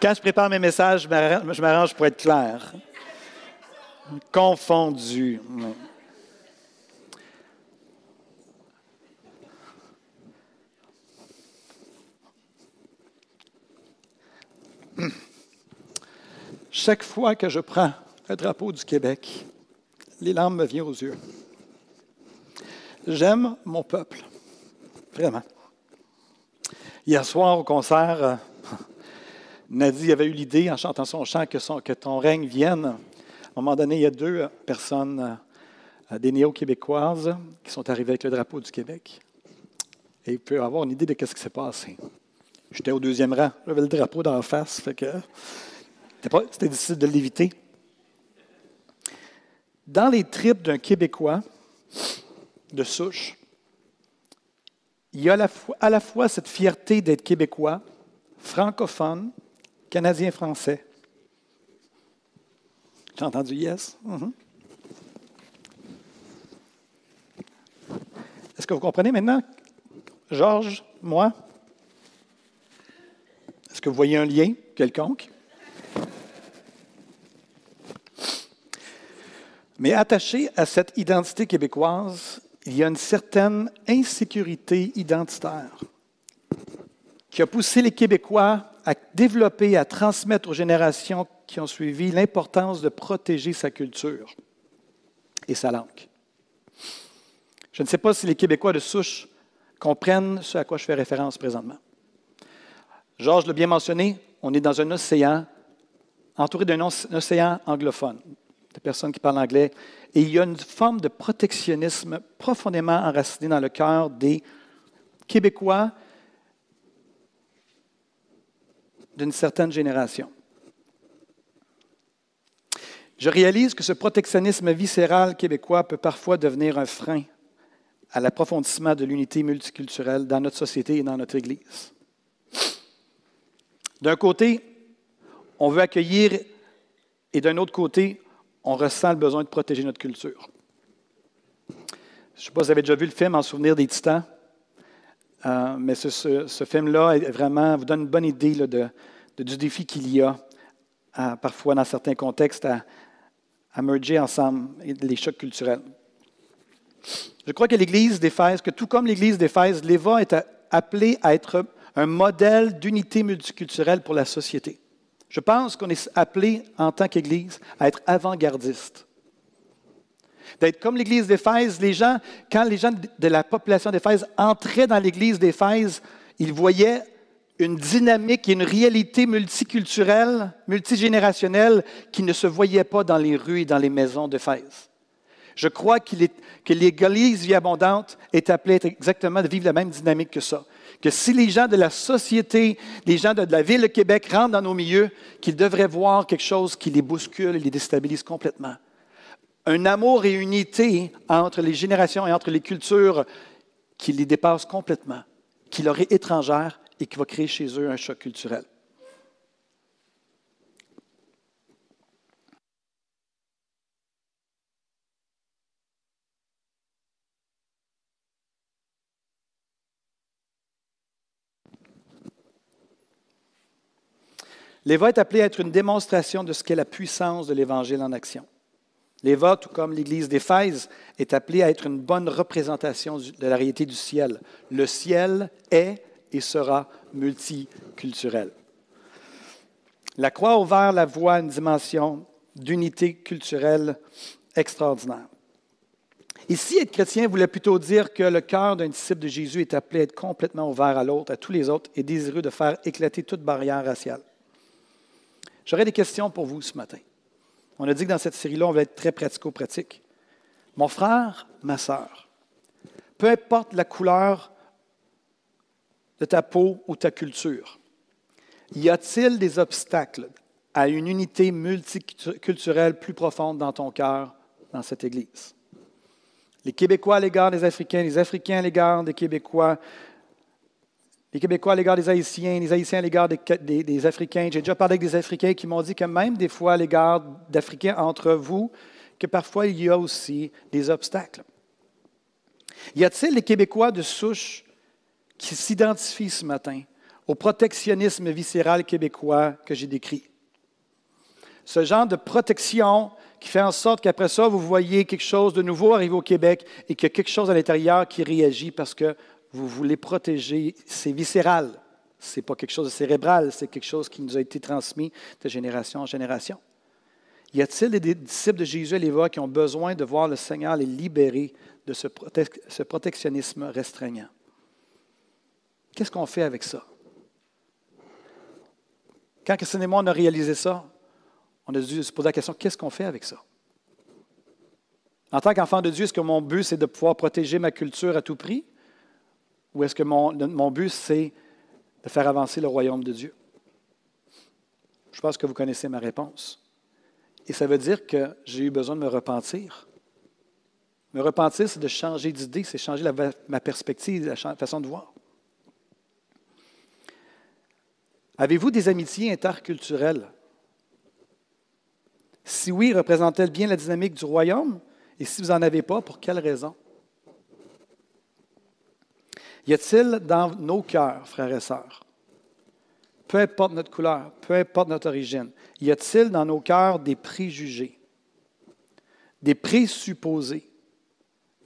S1: Quand je prépare mes messages, je m'arrange pour être clair. Confondu. Chaque fois que je prends le drapeau du Québec, les larmes me viennent aux yeux. J'aime mon peuple, vraiment. Hier soir au concert, euh, Nadie avait eu l'idée, en chantant son chant, que, ton règne vienne. À un moment donné, il y a deux personnes, euh, des néo-québécoises, qui sont arrivées avec le drapeau du Québec. Et il peut avoir une idée de ce qui s'est passé. J'étais au deuxième rang, j'avais le drapeau dans la face, fait que c'était difficile de l'éviter. Dans les tripes d'un Québécois de souche, il y a à la fois, cette fierté d'être Québécois, francophone, Canadien-français. J'ai entendu yes? Mm-hmm. Est-ce que vous comprenez maintenant? Georges, moi? Est-ce que vous voyez un lien quelconque? Mais attaché à cette identité québécoise, il y a une certaine insécurité identitaire qui a poussé les Québécois à développer, à transmettre aux générations qui ont suivi l'importance de protéger sa culture et sa langue. Je ne sais pas si les Québécois de souche comprennent ce à quoi je fais référence présentement. Georges l'a bien mentionné, on est dans un océan, entouré d'un océan anglophone de personnes qui parlent anglais. Et il y a une forme de protectionnisme profondément enraciné dans le cœur des Québécois d'une certaine génération. Je réalise que ce protectionnisme viscéral québécois peut parfois devenir un frein à l'approfondissement de l'unité multiculturelle dans notre société et dans notre Église. D'un côté, on veut accueillir et d'un autre côté, on ressent le besoin de protéger notre culture. Je ne sais pas si vous avez déjà vu le film En souvenir des titans, euh, mais ce, film-là vraiment vous donne une bonne idée de, du défi qu'il y a parfois dans certains contextes à, à merger ensemble les chocs culturels. Je crois que l'Église d'Éphèse, que tout comme l'Église d'Éphèse, l'Éva est appelée à être un modèle d'unité multiculturelle pour la société. Je pense qu'on est appelé en tant qu'Église à être avant-gardiste. D'être comme l'Église d'Éphèse, les gens, quand les gens de la population d'Éphèse entraient dans l'Église d'Éphèse, ils voyaient une dynamique et une réalité multiculturelle, multigénérationnelle qui ne se voyait pas dans les rues et dans les maisons d'Éphèse. Je crois que l'Église vie abondante est appelée exactement de vivre la même dynamique que ça que si les gens de la société, les gens de la ville de Québec rentrent dans nos milieux, qu'ils devraient voir quelque chose qui les bouscule et les déstabilise complètement. Un amour et une unité entre les générations et entre les cultures qui les dépassent complètement, qui leur est étrangère et qui va créer chez eux un choc culturel. L'Éva est appelé à être une démonstration de ce qu'est la puissance de l'Évangile en action. L'Éva, tout comme l'Église d'Éphèse, est appelée à être une bonne représentation de la réalité du ciel. Le ciel est et sera multiculturel. La croix a ouvert la voie à une dimension d'unité culturelle extraordinaire. Ici, être chrétien voulait plutôt dire que le cœur d'un disciple de Jésus est appelé à être complètement ouvert à l'autre, à tous les autres, et désireux de faire éclater toute barrière raciale. J'aurais des questions pour vous ce matin. On a dit que dans cette série-là, on va être très pratico-pratique. Mon frère, ma sœur, peu importe la couleur de ta peau ou ta culture, y a-t-il des obstacles à une unité multiculturelle plus profonde dans ton cœur, dans cette Église? Les Québécois à l'égard des Africains, les Africains à l'égard des Québécois, les Québécois à l'égard des Haïtiens, les Haïtiens à l'égard des, Africains. J'ai déjà parlé avec des Africains qui m'ont dit que même des fois à l'égard d'Africains entre vous, que parfois il y a aussi des obstacles. Y a-t-il les Québécois de souche qui s'identifient ce matin au protectionnisme viscéral québécois que j'ai décrit? Ce genre de protection qui fait en sorte qu'après ça, vous voyez quelque chose de nouveau arriver au Québec et qu'il y a quelque chose à l'intérieur qui réagit parce que vous voulez protéger, c'est viscéral. Ce n'est pas quelque chose de cérébral, c'est quelque chose qui nous a été transmis de génération en génération. Y a-t-il des disciples de Jésus à l'Éva qui ont besoin de voir le Seigneur les libérer de ce, protectionnisme restreignant? Qu'est-ce qu'on fait avec ça? Quand Christine et moi, on a réalisé ça, on a dû se poser la question, qu'est-ce qu'on fait avec ça? En tant qu'enfant de Dieu, est-ce que mon but, c'est de pouvoir protéger ma culture à tout prix? Ou est-ce que mon, mon but, c'est de faire avancer le royaume de Dieu? Je pense que vous connaissez ma réponse. Et ça veut dire que j'ai eu besoin de me repentir. Me repentir, c'est de changer d'idée, c'est changer ma perspective, la façon de voir. Avez-vous des amitiés interculturelles? Si oui, représente-t-elle bien la dynamique du royaume? Et si vous n'en avez pas, pour quelle raison? Y a-t-il dans nos cœurs, frères et sœurs, peu importe notre couleur, peu importe notre origine, y a-t-il dans nos cœurs des préjugés, des présupposés?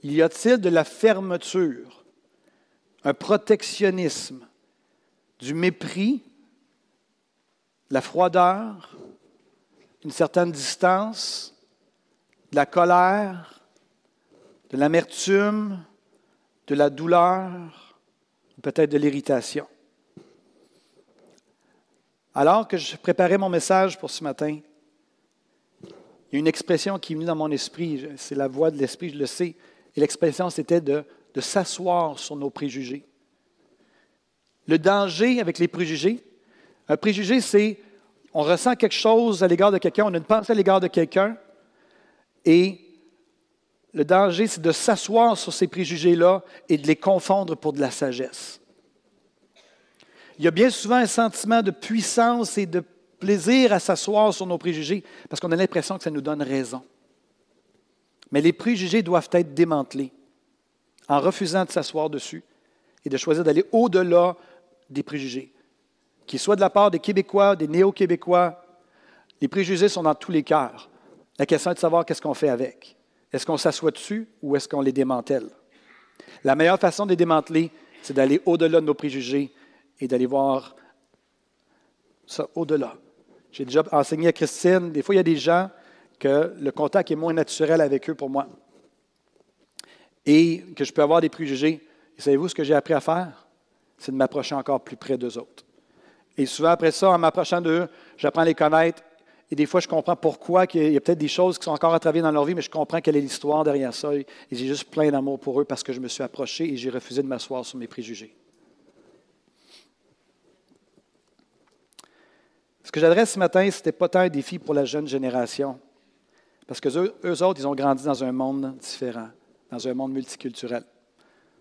S1: Y a-t-il de la fermeture, un protectionnisme, du mépris, la froideur, une certaine distance, de la colère, de l'amertume, de la douleur, peut-être de l'irritation. Alors que je préparais mon message pour ce matin, il y a une expression qui est venue dans mon esprit, c'est la voix de l'esprit, je le sais, et l'expression c'était de, de s'asseoir sur nos préjugés. Le danger avec les préjugés, un préjugé, c'est on ressent quelque chose à l'égard de quelqu'un, on a une pensée à l'égard de quelqu'un, et le danger, c'est de s'asseoir sur ces préjugés-là et de les confondre pour de la sagesse. Il y a bien souvent un sentiment de puissance et de plaisir à s'asseoir sur nos préjugés parce qu'on a l'impression que ça nous donne raison. Mais les préjugés doivent être démantelés en refusant de s'asseoir dessus et de choisir d'aller au-delà des préjugés. Qu'ils soient de la part des Québécois, des néo-Québécois, les préjugés sont dans tous les cœurs. La question est de savoir qu'est-ce qu'on fait avec. Est-ce qu'on s'assoit dessus ou est-ce qu'on les démantèle? La meilleure façon de les démanteler, c'est d'aller au-delà de nos préjugés et d'aller voir ça au-delà. J'ai déjà enseigné à Christine, des fois il y a des gens que le contact est moins naturel avec eux pour moi et que je peux avoir des préjugés. Et savez-vous ce que j'ai appris à faire? C'est de m'approcher encore plus près d'eux autres. Et souvent après ça, en m'approchant d'eux, j'apprends à les connaître et des fois, je comprends pourquoi il y a peut-être des choses qui sont encore à travailler dans leur vie, mais je comprends quelle est l'histoire derrière ça. Et j'ai juste plein d'amour pour eux parce que je me suis approché et j'ai refusé de m'asseoir sur mes préjugés. Ce que j'adresse ce matin, ce n'était pas tant un défi pour la jeune génération, parce que eux, autres, ils ont grandi dans un monde différent, dans un monde multiculturel.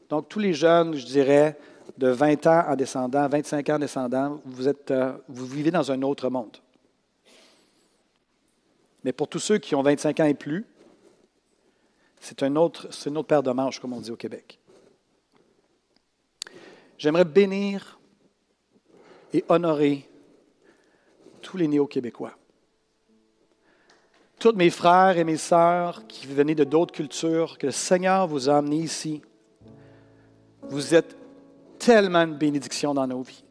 S1: Donc, tous les jeunes, je dirais, de 20 ans en descendant, 25 ans en descendant, euh, vous vivez dans un autre monde. Mais pour tous ceux qui ont 25 ans et plus, c'est un autre, une autre paire de manches, comme on dit au Québec. J'aimerais bénir et honorer tous les néo-québécois. Tous mes frères et mes sœurs qui venaient de d'autres cultures, que le Seigneur vous a amenés ici. Vous êtes tellement une bénédiction dans nos vies.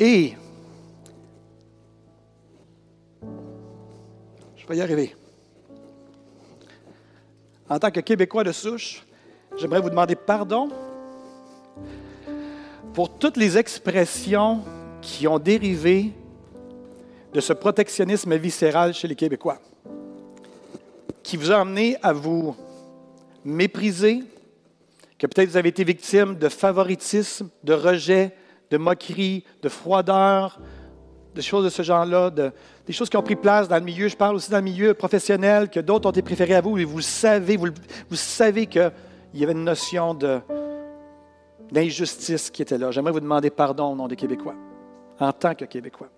S1: Et je vais y arriver. En tant que Québécois de souche, j'aimerais vous demander pardon pour toutes les expressions qui ont dérivé de ce protectionnisme viscéral chez les Québécois, qui vous a amené à vous mépriser, que peut-être vous avez été victime de favoritisme, de rejet, de moquerie, de froideur, de choses de ce genre-là, des choses qui ont pris place dans le milieu. Je parle aussi dans le milieu professionnel, que d'autres ont été préférés à vous, et vous savez, vous, vous savez qu'il y avait une notion d'injustice qui était là. J'aimerais vous demander pardon au nom des Québécois, en tant que Québécois.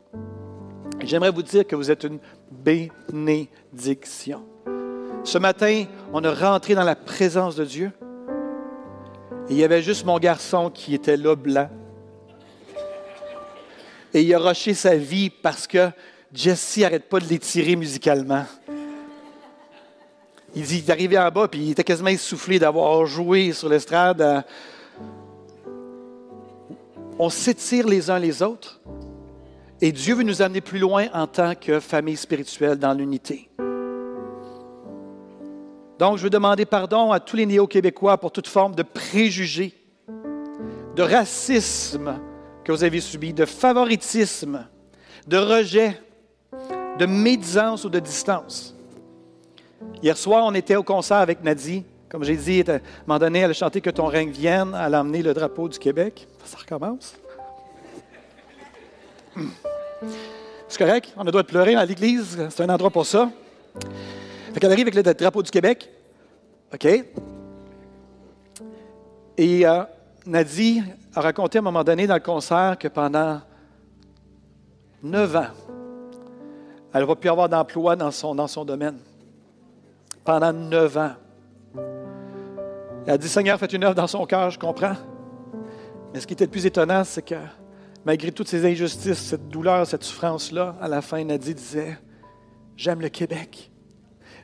S1: J'aimerais vous dire que vous êtes une bénédiction. Ce matin, on est rentré dans la présence de Dieu. Et il y avait juste mon garçon qui était là, blanc. Et il a rushé sa vie parce que Jesse n'arrête pas de l'étirer musicalement. Il dit, il est arrivé en bas, puis il était quasiment essoufflé d'avoir joué sur l'estrade on s'étire les uns les autres. Et Dieu veut nous amener plus loin en tant que famille spirituelle dans l'unité. Donc, je veux demander pardon à tous les néo-québécois pour toute forme de préjugés, de racisme que vous avez subi, de favoritisme, de rejet, de médisance ou de distance. Hier soir, on était au concert avec Nadie. Comme j'ai dit, à un moment donné, elle a chanté Que ton règne vienne, elle a emmené le drapeau du Québec. Ça recommence. C'est correct, on a le droit de pleurer dans l'église, c'est un endroit pour ça. Fait qu'elle arrive avec le drapeau du Québec. OK? Et euh, Nadie a raconté à un moment donné dans le concert que pendant neuf ans, elle n'a pas pu avoir d'emploi dans son, dans son domaine. Pendant neuf ans. Elle a dit, Seigneur, faites une œuvre dans son cœur, je comprends. Mais ce qui était le plus étonnant, c'est que malgré toutes ces injustices, cette douleur, cette souffrance-là, à la fin, Nadie disait, j'aime le Québec.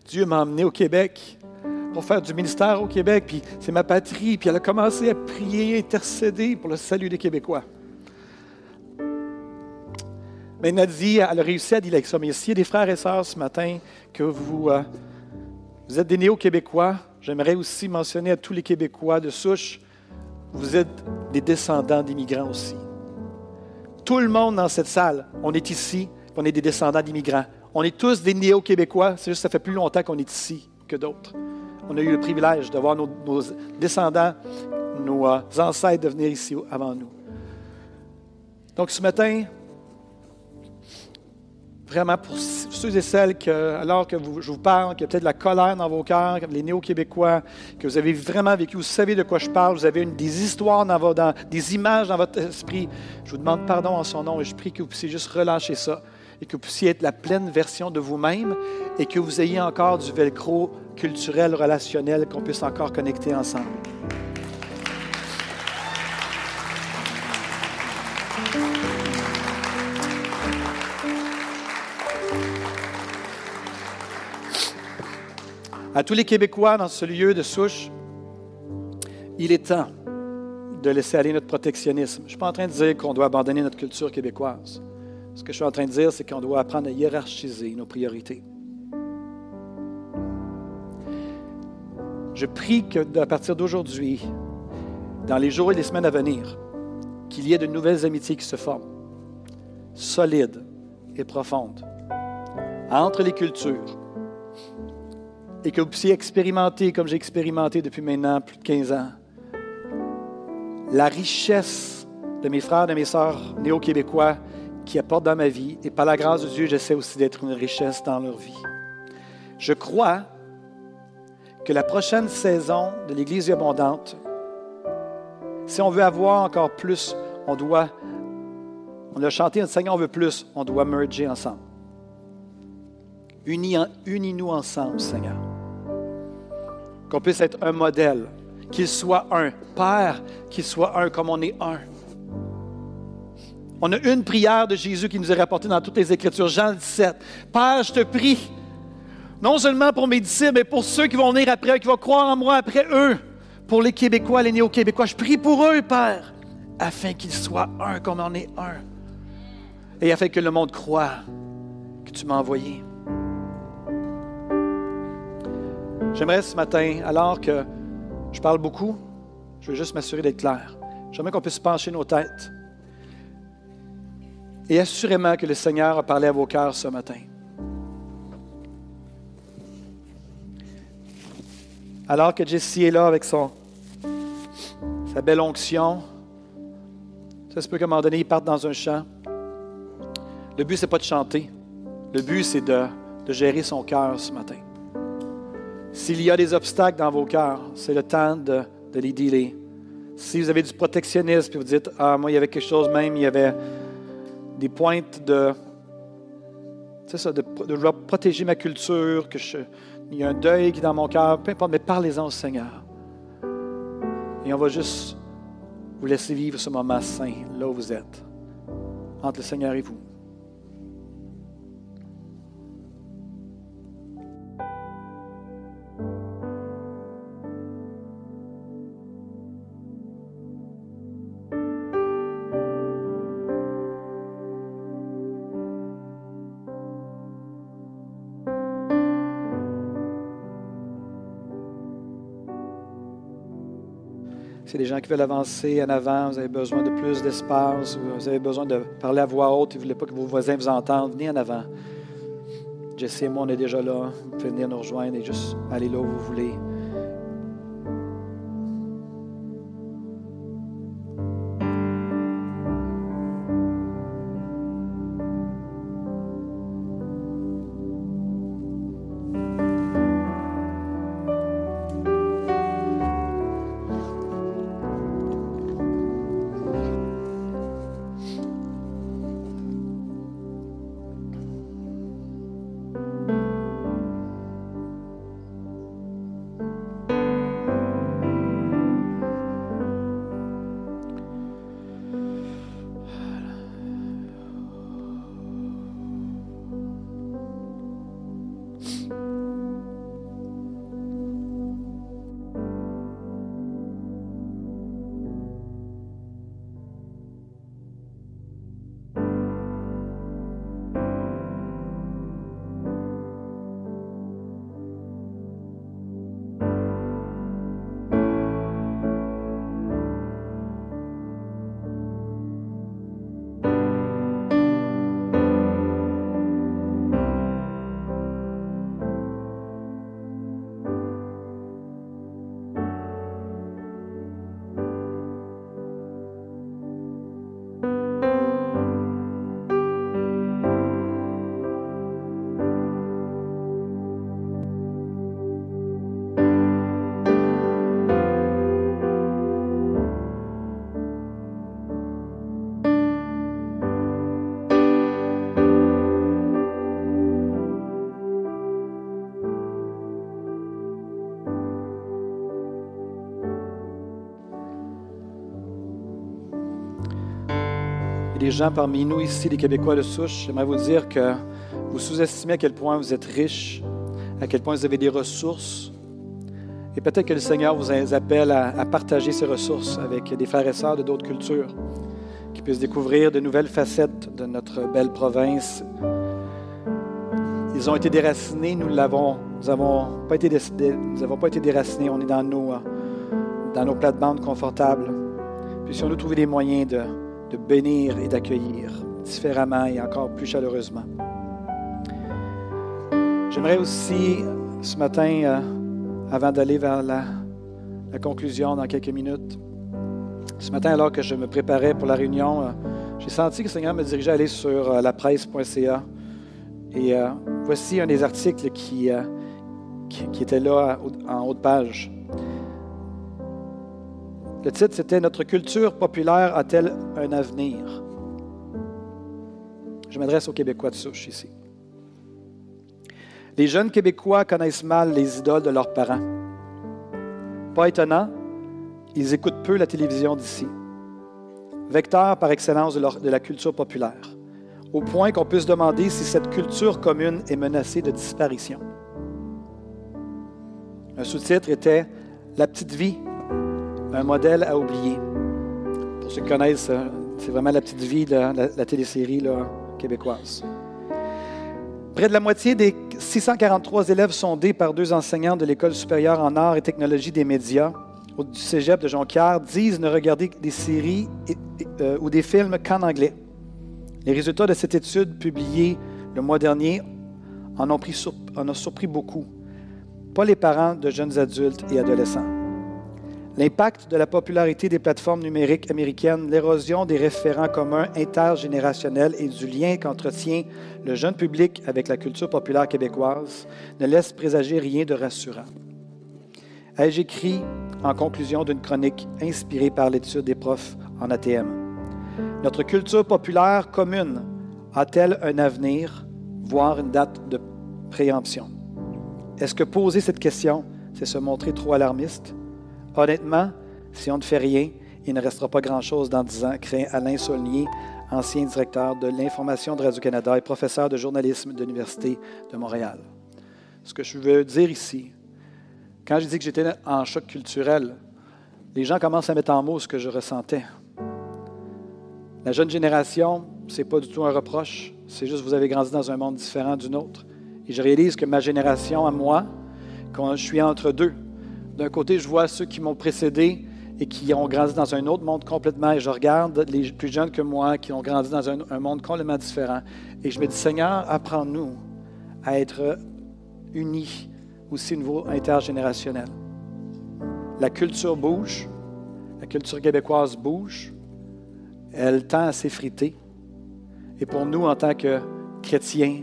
S1: Dieu m'a emmené au Québec pour faire du ministère au Québec, puis c'est ma patrie, puis elle a commencé à prier, intercéder pour le salut des Québécois. Mais Nadie, elle a réussi à dire avec ça. Mais s'il y a des frères et sœurs ce matin que vous, euh, vous êtes des néo-québécois, J'aimerais aussi mentionner à tous les Québécois de souche, vous êtes des descendants d'immigrants aussi. Tout le monde dans cette salle, on est ici, on est des descendants d'immigrants. On est tous des néo-québécois, c'est juste que ça fait plus longtemps qu'on est ici que d'autres. On a eu le privilège de voir nos, descendants, nos euh, ancêtres de venir ici avant nous. Donc ce matin, vraiment pour ceux et celles que, alors que je vous parle, qu'il y a peut-être de la colère dans vos cœurs, les néo-québécois, que vous avez vraiment vécu, vous savez de quoi je parle, vous avez une, des histoires, dans, vos, des images dans votre esprit. Je vous demande pardon en son nom et je prie que vous puissiez juste relâcher ça et que vous puissiez être la pleine version de vous-même et que vous ayez encore du velcro culturel, relationnel, qu'on puisse encore connecter ensemble. À tous les Québécois dans ce lieu de souche, il est temps de laisser aller notre protectionnisme. Je ne suis pas en train de dire qu'on doit abandonner notre culture québécoise. Ce que je suis en train de dire, c'est qu'on doit apprendre à hiérarchiser nos priorités. Je prie qu'à partir d'aujourd'hui, dans les jours et les semaines à venir, qu'il y ait de nouvelles amitiés qui se forment, solides et profondes, entre les cultures, et que vous puissiez expérimenter, comme j'ai expérimenté depuis maintenant plus de 15 ans, la richesse de mes frères, de mes sœurs néo-québécois qui apportent dans ma vie. Et par la grâce de Dieu, j'essaie aussi d'être une richesse dans leur vie. Je crois que la prochaine saison de l'Église abondante, Si on veut avoir encore plus, on doit, on a chanté, Seigneur, on veut plus, on doit merger ensemble. Unis-nous ensemble, Seigneur. Qu'on puisse être un modèle, qu'il soit un. Père, qu'il soit un comme on est un. On a une prière de Jésus qui nous est rapportée dans toutes les Écritures, Jean 17. Père, je te prie, non seulement pour mes disciples, mais pour ceux qui vont venir après, qui vont croire en moi après eux, pour les Québécois, les néo-Québécois. Je prie pour eux, Père, afin qu'ils soient un comme on est un. Et afin que le monde croit que tu m'as envoyé. J'aimerais ce matin, alors que je parle beaucoup, je veux juste m'assurer d'être clair. J'aimerais qu'on puisse pencher nos têtes. Et assurément que le Seigneur a parlé à vos cœurs ce matin. Alors que Jessie est là avec son, sa belle onction, ça se peut qu'à un moment donné, il parte dans un champ. Le but, ce n'est pas de chanter. Le but, c'est de, de gérer son cœur ce matin. S'il y a des obstacles dans vos cœurs, c'est le temps de, les dealer. Si vous avez du protectionnisme, puis vous dites, ah, moi, il y avait quelque chose même, il y avait des pointes de, c'est ça, de, de, protéger ma culture, que je, il y a un deuil qui est dans mon cœur, peu importe, mais parlez-en au Seigneur. Et on va juste vous laisser vivre ce moment saint, là où vous êtes, entre le Seigneur et vous. Gens qui veulent avancer en avant, vous avez besoin de plus d'espace, vous avez besoin de parler à voix haute, vous ne voulez pas que vos voisins vous entendent, venez en avant. Jesse et moi, on est déjà là. Vous pouvez venir nous rejoindre et juste aller là où vous voulez. Des gens parmi nous ici, les Québécois de souche, j'aimerais vous dire que vous sous-estimez à quel point vous êtes riches, à quel point vous avez des ressources. Et peut-être que le Seigneur vous appelle à, partager ces ressources avec des frères et sœurs de d'autres cultures, qui puissent découvrir de nouvelles facettes de notre belle province. Ils ont été déracinés, nous l'avons, nous n'avons pas été, pas été déracinés, on est dans nos, dans nos plates-bandes confortables. Puis si on nous trouvé des moyens de, de bénir et d'accueillir différemment et encore plus chaleureusement. J'aimerais aussi ce matin, euh, avant d'aller vers la, conclusion dans quelques minutes, ce matin alors que je me préparais pour la réunion, euh, j'ai senti que le Seigneur me dirigeait à aller sur euh, la presse.ca. Et voici un des articles qui, qui, était là en haut de page. Le titre, c'était Notre culture populaire a-t-elle un avenir? Je m'adresse aux Québécois de souche ici. Les jeunes Québécois connaissent mal les idoles de leurs parents. Pas étonnant, ils écoutent peu la télévision d'ici. Vecteur par excellence de, la culture populaire, au point qu'on peut se demander si cette culture commune est menacée de disparition. Un sous-titre était La petite vie, un modèle à oublier. Pour ceux qui connaissent, euh, c'est vraiment la petite vie de la, télésérie québécoise. Près de la moitié des 643 élèves sondés par deux enseignants de l'École supérieure en arts et technologies des médias du cégep de Jonquière disent ne regarder des séries euh, ou des films qu'en anglais. Les résultats de cette étude publiée le mois dernier en ont surpris beaucoup, pas les parents de jeunes adultes et adolescents. L'impact de la popularité des plateformes numériques américaines, l'érosion des référents communs intergénérationnels et du lien qu'entretient le jeune public avec la culture populaire québécoise ne laissent présager rien de rassurant. Ai-je écrit en conclusion d'une chronique inspirée par l'étude des profs en ATM. Notre culture populaire commune a-t-elle un avenir, voire une date de préemption? Est-ce que poser cette question, c'est se montrer trop alarmiste? Honnêtement, si on ne fait rien, il ne restera pas grand-chose dans dix ans, craint Alain Saulnier, ancien directeur de l'information de Radio-Canada et professeur de journalisme de l'Université de Montréal. Ce que je veux dire ici, quand je dis que j'étais en choc culturel, les gens commencent à mettre en mots ce que je ressentais. La jeune génération, ce n'est pas du tout un reproche, c'est juste que vous avez grandi dans un monde différent du nôtre. Et je réalise que ma génération à moi, quand je suis entre deux, d'un côté, je vois ceux qui m'ont précédé et qui ont grandi dans un autre monde complètement, et je regarde les plus jeunes que moi qui ont grandi dans un, monde complètement différent. Et je me dis, Seigneur, apprends-nous à être unis aussi au niveau intergénérationnel. La culture bouge, la culture québécoise bouge, elle tend à s'effriter. Et pour nous, en tant que chrétiens,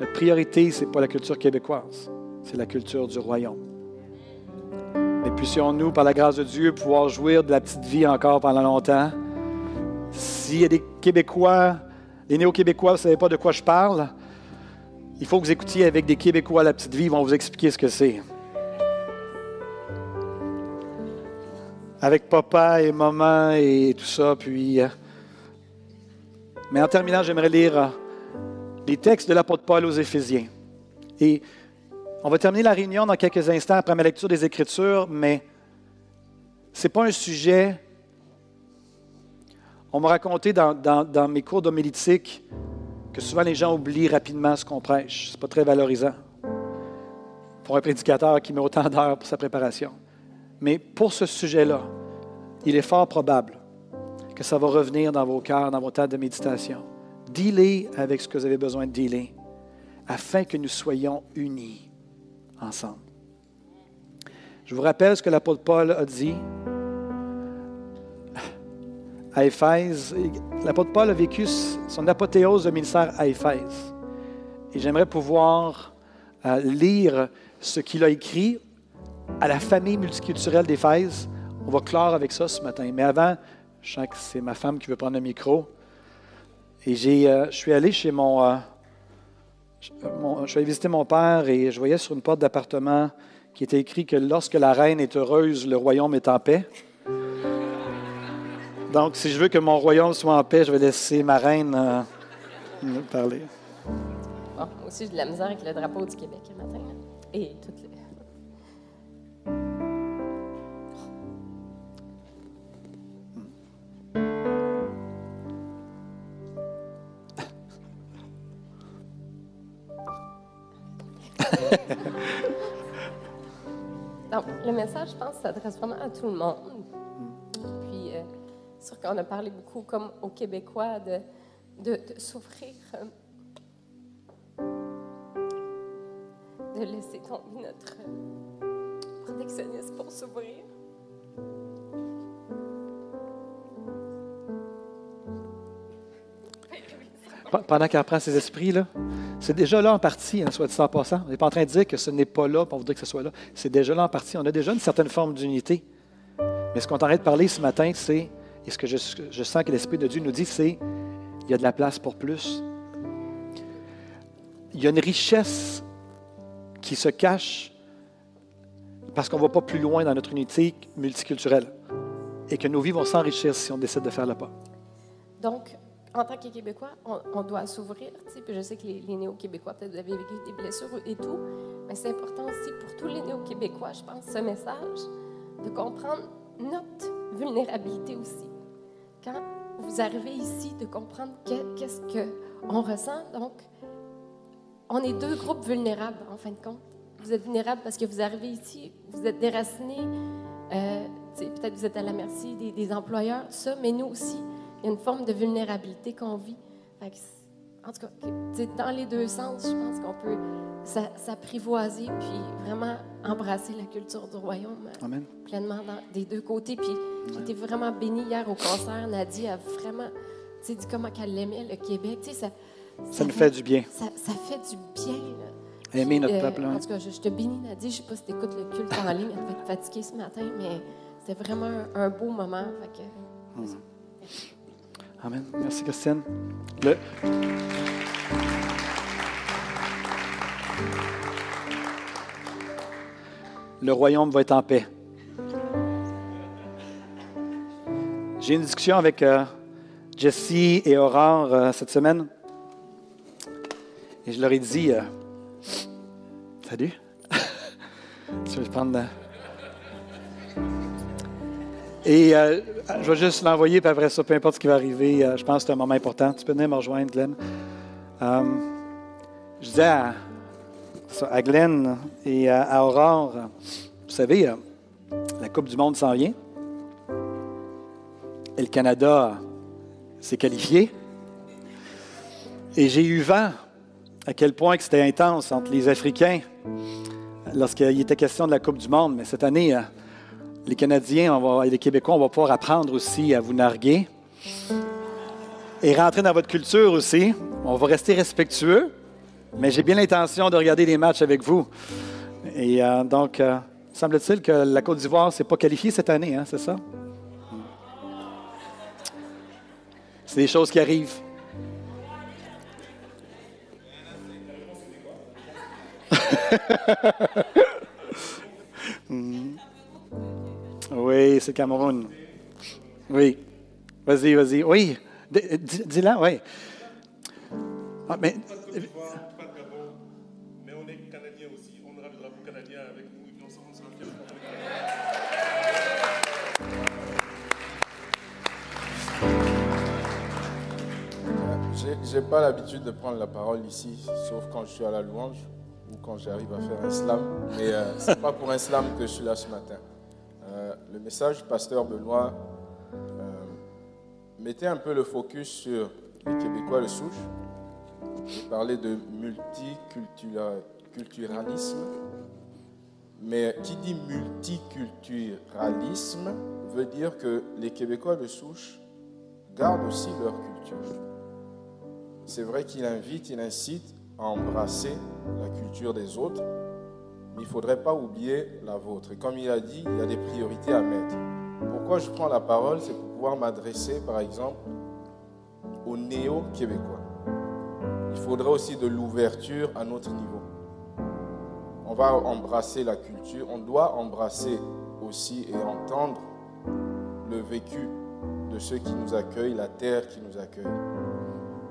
S1: notre priorité, ce n'est pas la culture québécoise, c'est la culture du royaume. Puissions-nous, par la grâce de Dieu, pouvoir jouir de la petite vie encore pendant longtemps. S'il y a des Québécois, des néo-Québécois, vous ne savez pas de quoi je parle, il faut que vous écoutiez avec des Québécois la petite vie, ils vont vous expliquer ce que c'est. Avec papa et maman et tout ça, puis... Euh, mais en terminant, j'aimerais lire euh, les textes de l'apôtre Paul aux Éphésiens. Et on va terminer la réunion dans quelques instants après ma lecture des Écritures, mais ce n'est pas un sujet. On m'a raconté dans, mes cours d'homilétique que souvent les gens oublient rapidement ce qu'on prêche. Ce n'est pas très valorisant pour un prédicateur qui met autant d'heures pour sa préparation. Mais pour ce sujet-là, il est fort probable que ça va revenir dans vos cœurs, dans vos temps de méditation. Dealez avec ce que vous avez besoin de dealer afin que nous soyons unis ensemble. Je vous rappelle ce que l'apôtre Paul a dit à Éphèse. L'apôtre Paul a vécu son apothéose de ministère à Éphèse. Et j'aimerais pouvoir euh, lire ce qu'il a écrit à la famille multiculturelle d'Éphèse. On va clore avec ça ce matin. Mais avant, je sens que c'est ma femme qui veut prendre le micro. Et j'ai, euh, je suis allé chez mon, euh, je suis allé visiter mon père et je voyais sur une porte d'appartement qui était écrit que lorsque la reine est heureuse, le royaume est en paix. Donc, si je veux que mon royaume soit en paix, je vais laisser ma reine euh, parler.
S2: moi aussi, j'ai de la misère avec le drapeau du Québec ce matin. Et toutes les... vraiment à tout le monde. Puis, euh, sûr qu'on a parlé beaucoup, comme aux Québécois, de, de, souffrir, euh, de laisser tomber notre protectionnisme pour s'ouvrir.
S1: Pendant qu'elle reprend ses esprits, là, c'est déjà là en partie, hein, soit dit en passant. On n'est pas en train de dire que ce n'est pas là pour vous dire que ce soit là. C'est déjà là en partie. On a déjà une certaine forme d'unité. Mais ce qu'on est en train de parler ce matin, c'est, et ce que je, je sens que l'Esprit de Dieu nous dit, c'est il y a de la place pour plus. Il y a une richesse qui se cache parce qu'on ne va pas plus loin dans notre unité multiculturelle et que nos vies vont s'enrichir si on décide de faire le pas.
S2: Donc, en tant que Québécois, on, doit s'ouvrir. Je sais que les, néo-québécois, peut-être vous avez vécu des blessures et tout, mais c'est important aussi pour tous les néo-québécois, je pense, ce message, de comprendre notre vulnérabilité aussi. Quand vous arrivez ici, de comprendre qu'est-ce qu'on ressent. Donc, on est deux groupes vulnérables, en fin de compte. Vous êtes vulnérables parce que vous arrivez ici, vous êtes déracinés, euh, peut-être vous êtes à la merci des, des employeurs, ça, mais nous aussi il y a une forme de vulnérabilité qu'on vit. en tout cas, dans les deux sens, je pense qu'on peut s'apprivoiser puis vraiment embrasser la culture du royaume euh, pleinement des deux côtés. Puis j'étais vraiment bénie hier au concert. Nadie a vraiment dit comment qu'elle aimait le Québec. Ça,
S1: ça, ça, nous fait du bien.
S2: Ça, fait du bien.
S1: Aimer notre euh, peuple.
S2: En tout cas, je, te bénis, Nadie. Je ne sais pas si tu écoutes le culte en ligne. Elle va être fatiguée ce matin, mais c'était vraiment un, beau moment. Fait
S1: Amen. Merci, Christiane. Le... Le royaume va être en paix. J'ai une discussion avec euh, Jessie et Aurore euh, cette semaine. Et je leur ai dit euh, Salut. tu veux prendre. Et euh, je vais juste l'envoyer, puis après ça, peu importe ce qui va arriver, euh, je pense que c'est un moment important. Tu peux venir me rejoindre, Glenn. Euh, je disais à, à, Glenn et à, Aurore, vous savez, la Coupe du Monde s'en vient. Et le Canada s'est qualifié. Et j'ai eu vent à quel point c'était intense entre les Africains lorsqu'il était question de la Coupe du Monde. Mais cette année, les Canadiens et les Québécois, on va pouvoir apprendre aussi à vous narguer et rentrer dans votre culture aussi. On va rester respectueux, mais j'ai bien l'intention de regarder les matchs avec vous. Et euh, donc, euh, semble-t-il que la Côte d'Ivoire ne s'est pas qualifiée cette année, hein, c'est ça? C'est des choses qui arrivent. Hmm. Oui, c'est Cameroun. Oui. Vas-y, vas-y. Oui. Dis-la, oui.
S3: Ah, mais.
S4: J'ai pas l'habitude de prendre la parole ici, sauf quand je suis à la louange ou quand j'arrive à faire un slam. Mais euh, c'est pas pour un slam que je suis là ce matin. Euh, le message pasteur Benoît euh, mettait un peu le focus sur les Québécois de souche. Il parlait de multiculturalisme. Mais qui dit multiculturalisme veut dire que les Québécois de souche gardent aussi leur culture. C'est vrai qu'il invite, il incite à embrasser la culture des autres, mais il ne faudrait pas oublier la vôtre. Et comme il a dit, il y a des priorités à mettre. Pourquoi je prends la parole? C'est pour pouvoir m'adresser, par exemple, aux néo-québécois. Il faudrait aussi de l'ouverture à notre niveau. On va embrasser la culture, on doit embrasser aussi et entendre le vécu de ceux qui nous accueillent, la terre qui nous accueille.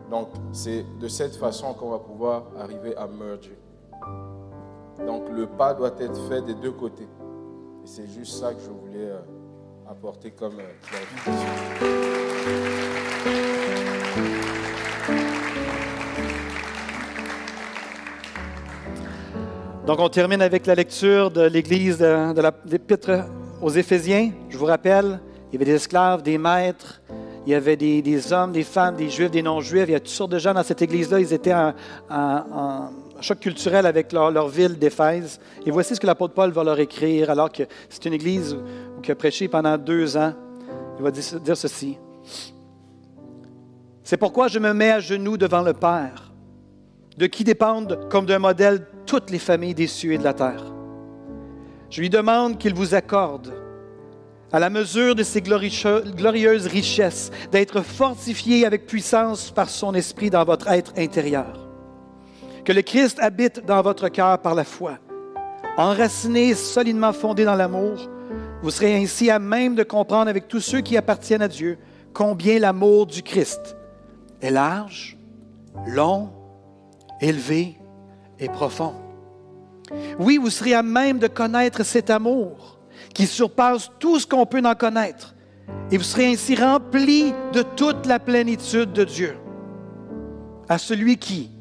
S4: Donc c'est de cette façon qu'on va pouvoir arriver à merger. Donc le pas doit être fait des deux côtés. Et c'est juste ça que je voulais euh, apporter comme euh.
S1: Donc on termine avec la lecture de l'Église de, l'Épître aux Éphésiens. Je vous rappelle, il y avait des esclaves, des maîtres, il y avait des, hommes, des femmes, des juifs, des non-juifs. Il y a toutes sortes de gens dans cette église-là. Ils étaient en, choc culturel avec leur, ville d'Éphèse. Et voici ce que l'apôtre Paul va leur écrire, alors que c'est une église qui a prêché pendant deux ans. Il va dire ceci. C'est pourquoi je me mets à genoux devant le Père, de qui dépendent comme d'un modèle toutes les familles des cieux et de la terre. Je lui demande qu'il vous accorde à la mesure de ses glorieuses richesses, d'être fortifié avec puissance par son esprit dans votre être intérieur. Que le Christ habite dans votre cœur par la foi. Enraciné, solidement fondé dans l'amour, vous serez ainsi à même de comprendre avec tous ceux qui appartiennent à Dieu combien l'amour du Christ est large, long, élevé et profond. Oui, vous serez à même de connaître cet amour qui surpasse tout ce qu'on peut en connaître. Et vous serez ainsi rempli de toute la plénitude de Dieu. À celui qui,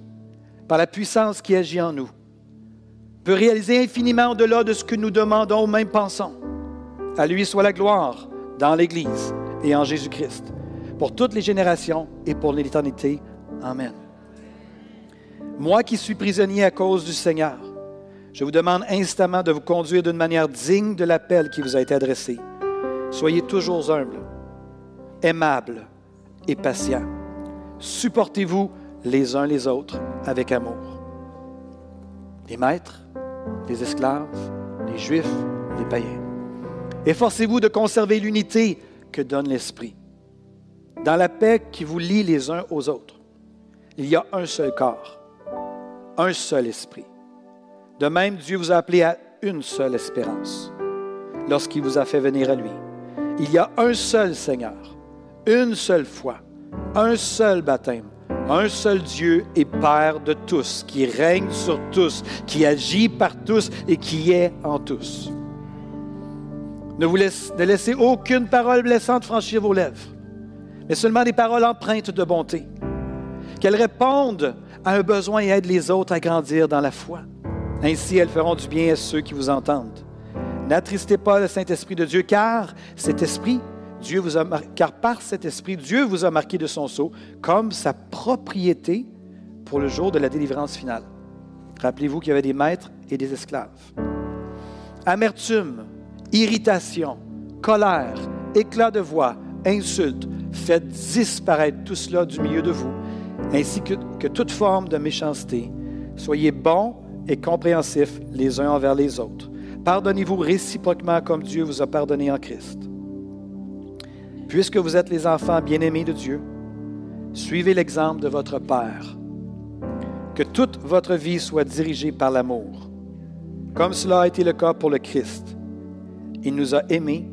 S1: par la puissance qui agit en nous, peut réaliser infiniment au-delà de ce que nous demandons ou même pensons. À lui soit la gloire dans l'Église et en Jésus-Christ, pour toutes les générations et pour l'éternité. Amen. Moi qui suis prisonnier à cause du Seigneur, je vous demande instamment de vous conduire d'une manière digne de l'appel qui vous a été adressé. Soyez toujours humble, aimable et patient. Supportez-vous les uns les autres avec amour. Les maîtres, les esclaves, les juifs, les païens. Efforcez-vous de conserver l'unité que donne l'Esprit. Dans la paix qui vous lie les uns aux autres, il y a un seul corps, un seul esprit de même, Dieu vous a appelé à une seule espérance lorsqu'il vous a fait venir à lui. Il y a un seul Seigneur, une seule foi, un seul baptême, un seul Dieu et Père de tous, qui règne sur tous, qui agit par tous et qui est en tous. Ne, vous laissez, ne laissez aucune parole blessante franchir vos lèvres, mais seulement des paroles empreintes de bonté. Qu'elles répondent à un besoin et aident les autres à grandir dans la foi. Ainsi, elles feront du bien à ceux qui vous entendent. N'attristez pas le Saint-Esprit de Dieu, car cet esprit, Dieu vous a car par cet esprit, Dieu vous a marqué de son sceau comme sa propriété pour le jour de la délivrance finale. Rappelez-vous qu'il y avait des maîtres et des esclaves. Amertume, irritation, colère, éclat de voix, insultes, faites disparaître tout cela du milieu de vous, ainsi que, que toute forme de méchanceté. Soyez bons et compréhensifs les uns envers les autres. Pardonnez-vous réciproquement comme Dieu vous a pardonné en Christ. Puisque vous êtes les enfants bien-aimés de Dieu, suivez l'exemple de votre Père. Que toute votre vie soit dirigée par l'amour, comme cela a été le cas pour le Christ. Il nous a aimés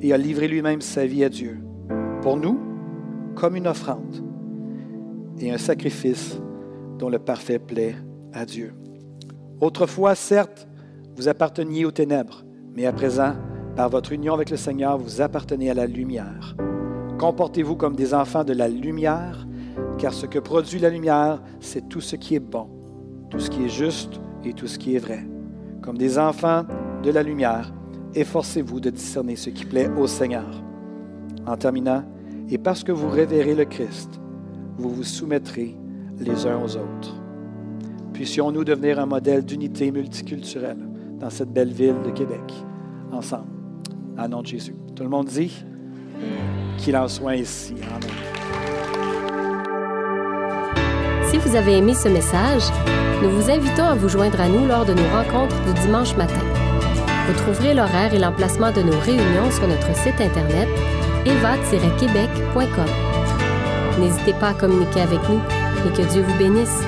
S1: et a livré lui-même sa vie à Dieu, pour nous comme une offrande et un sacrifice dont le parfait plaît à Dieu. Autrefois, certes, vous apparteniez aux ténèbres, mais à présent, par votre union avec le Seigneur, vous appartenez à la lumière. Comportez-vous comme des enfants de la lumière, car ce que produit la lumière, c'est tout ce qui est bon, tout ce qui est juste et tout ce qui est vrai. Comme des enfants de la lumière, efforcez-vous de discerner ce qui plaît au Seigneur. En terminant, et parce que vous révérez le Christ, vous vous soumettrez les uns aux autres. Puissions-nous devenir un modèle d'unité multiculturelle dans cette belle ville de Québec, ensemble, à nom de Jésus. Tout le monde dit qu'il en soit ici. Amen.
S5: Si vous avez aimé ce message, nous vous invitons à vous joindre à nous lors de nos rencontres du dimanche matin. Vous trouverez l'horaire et l'emplacement de nos réunions sur notre site internet eva-québec.com. N'hésitez pas à communiquer avec nous et que Dieu vous bénisse.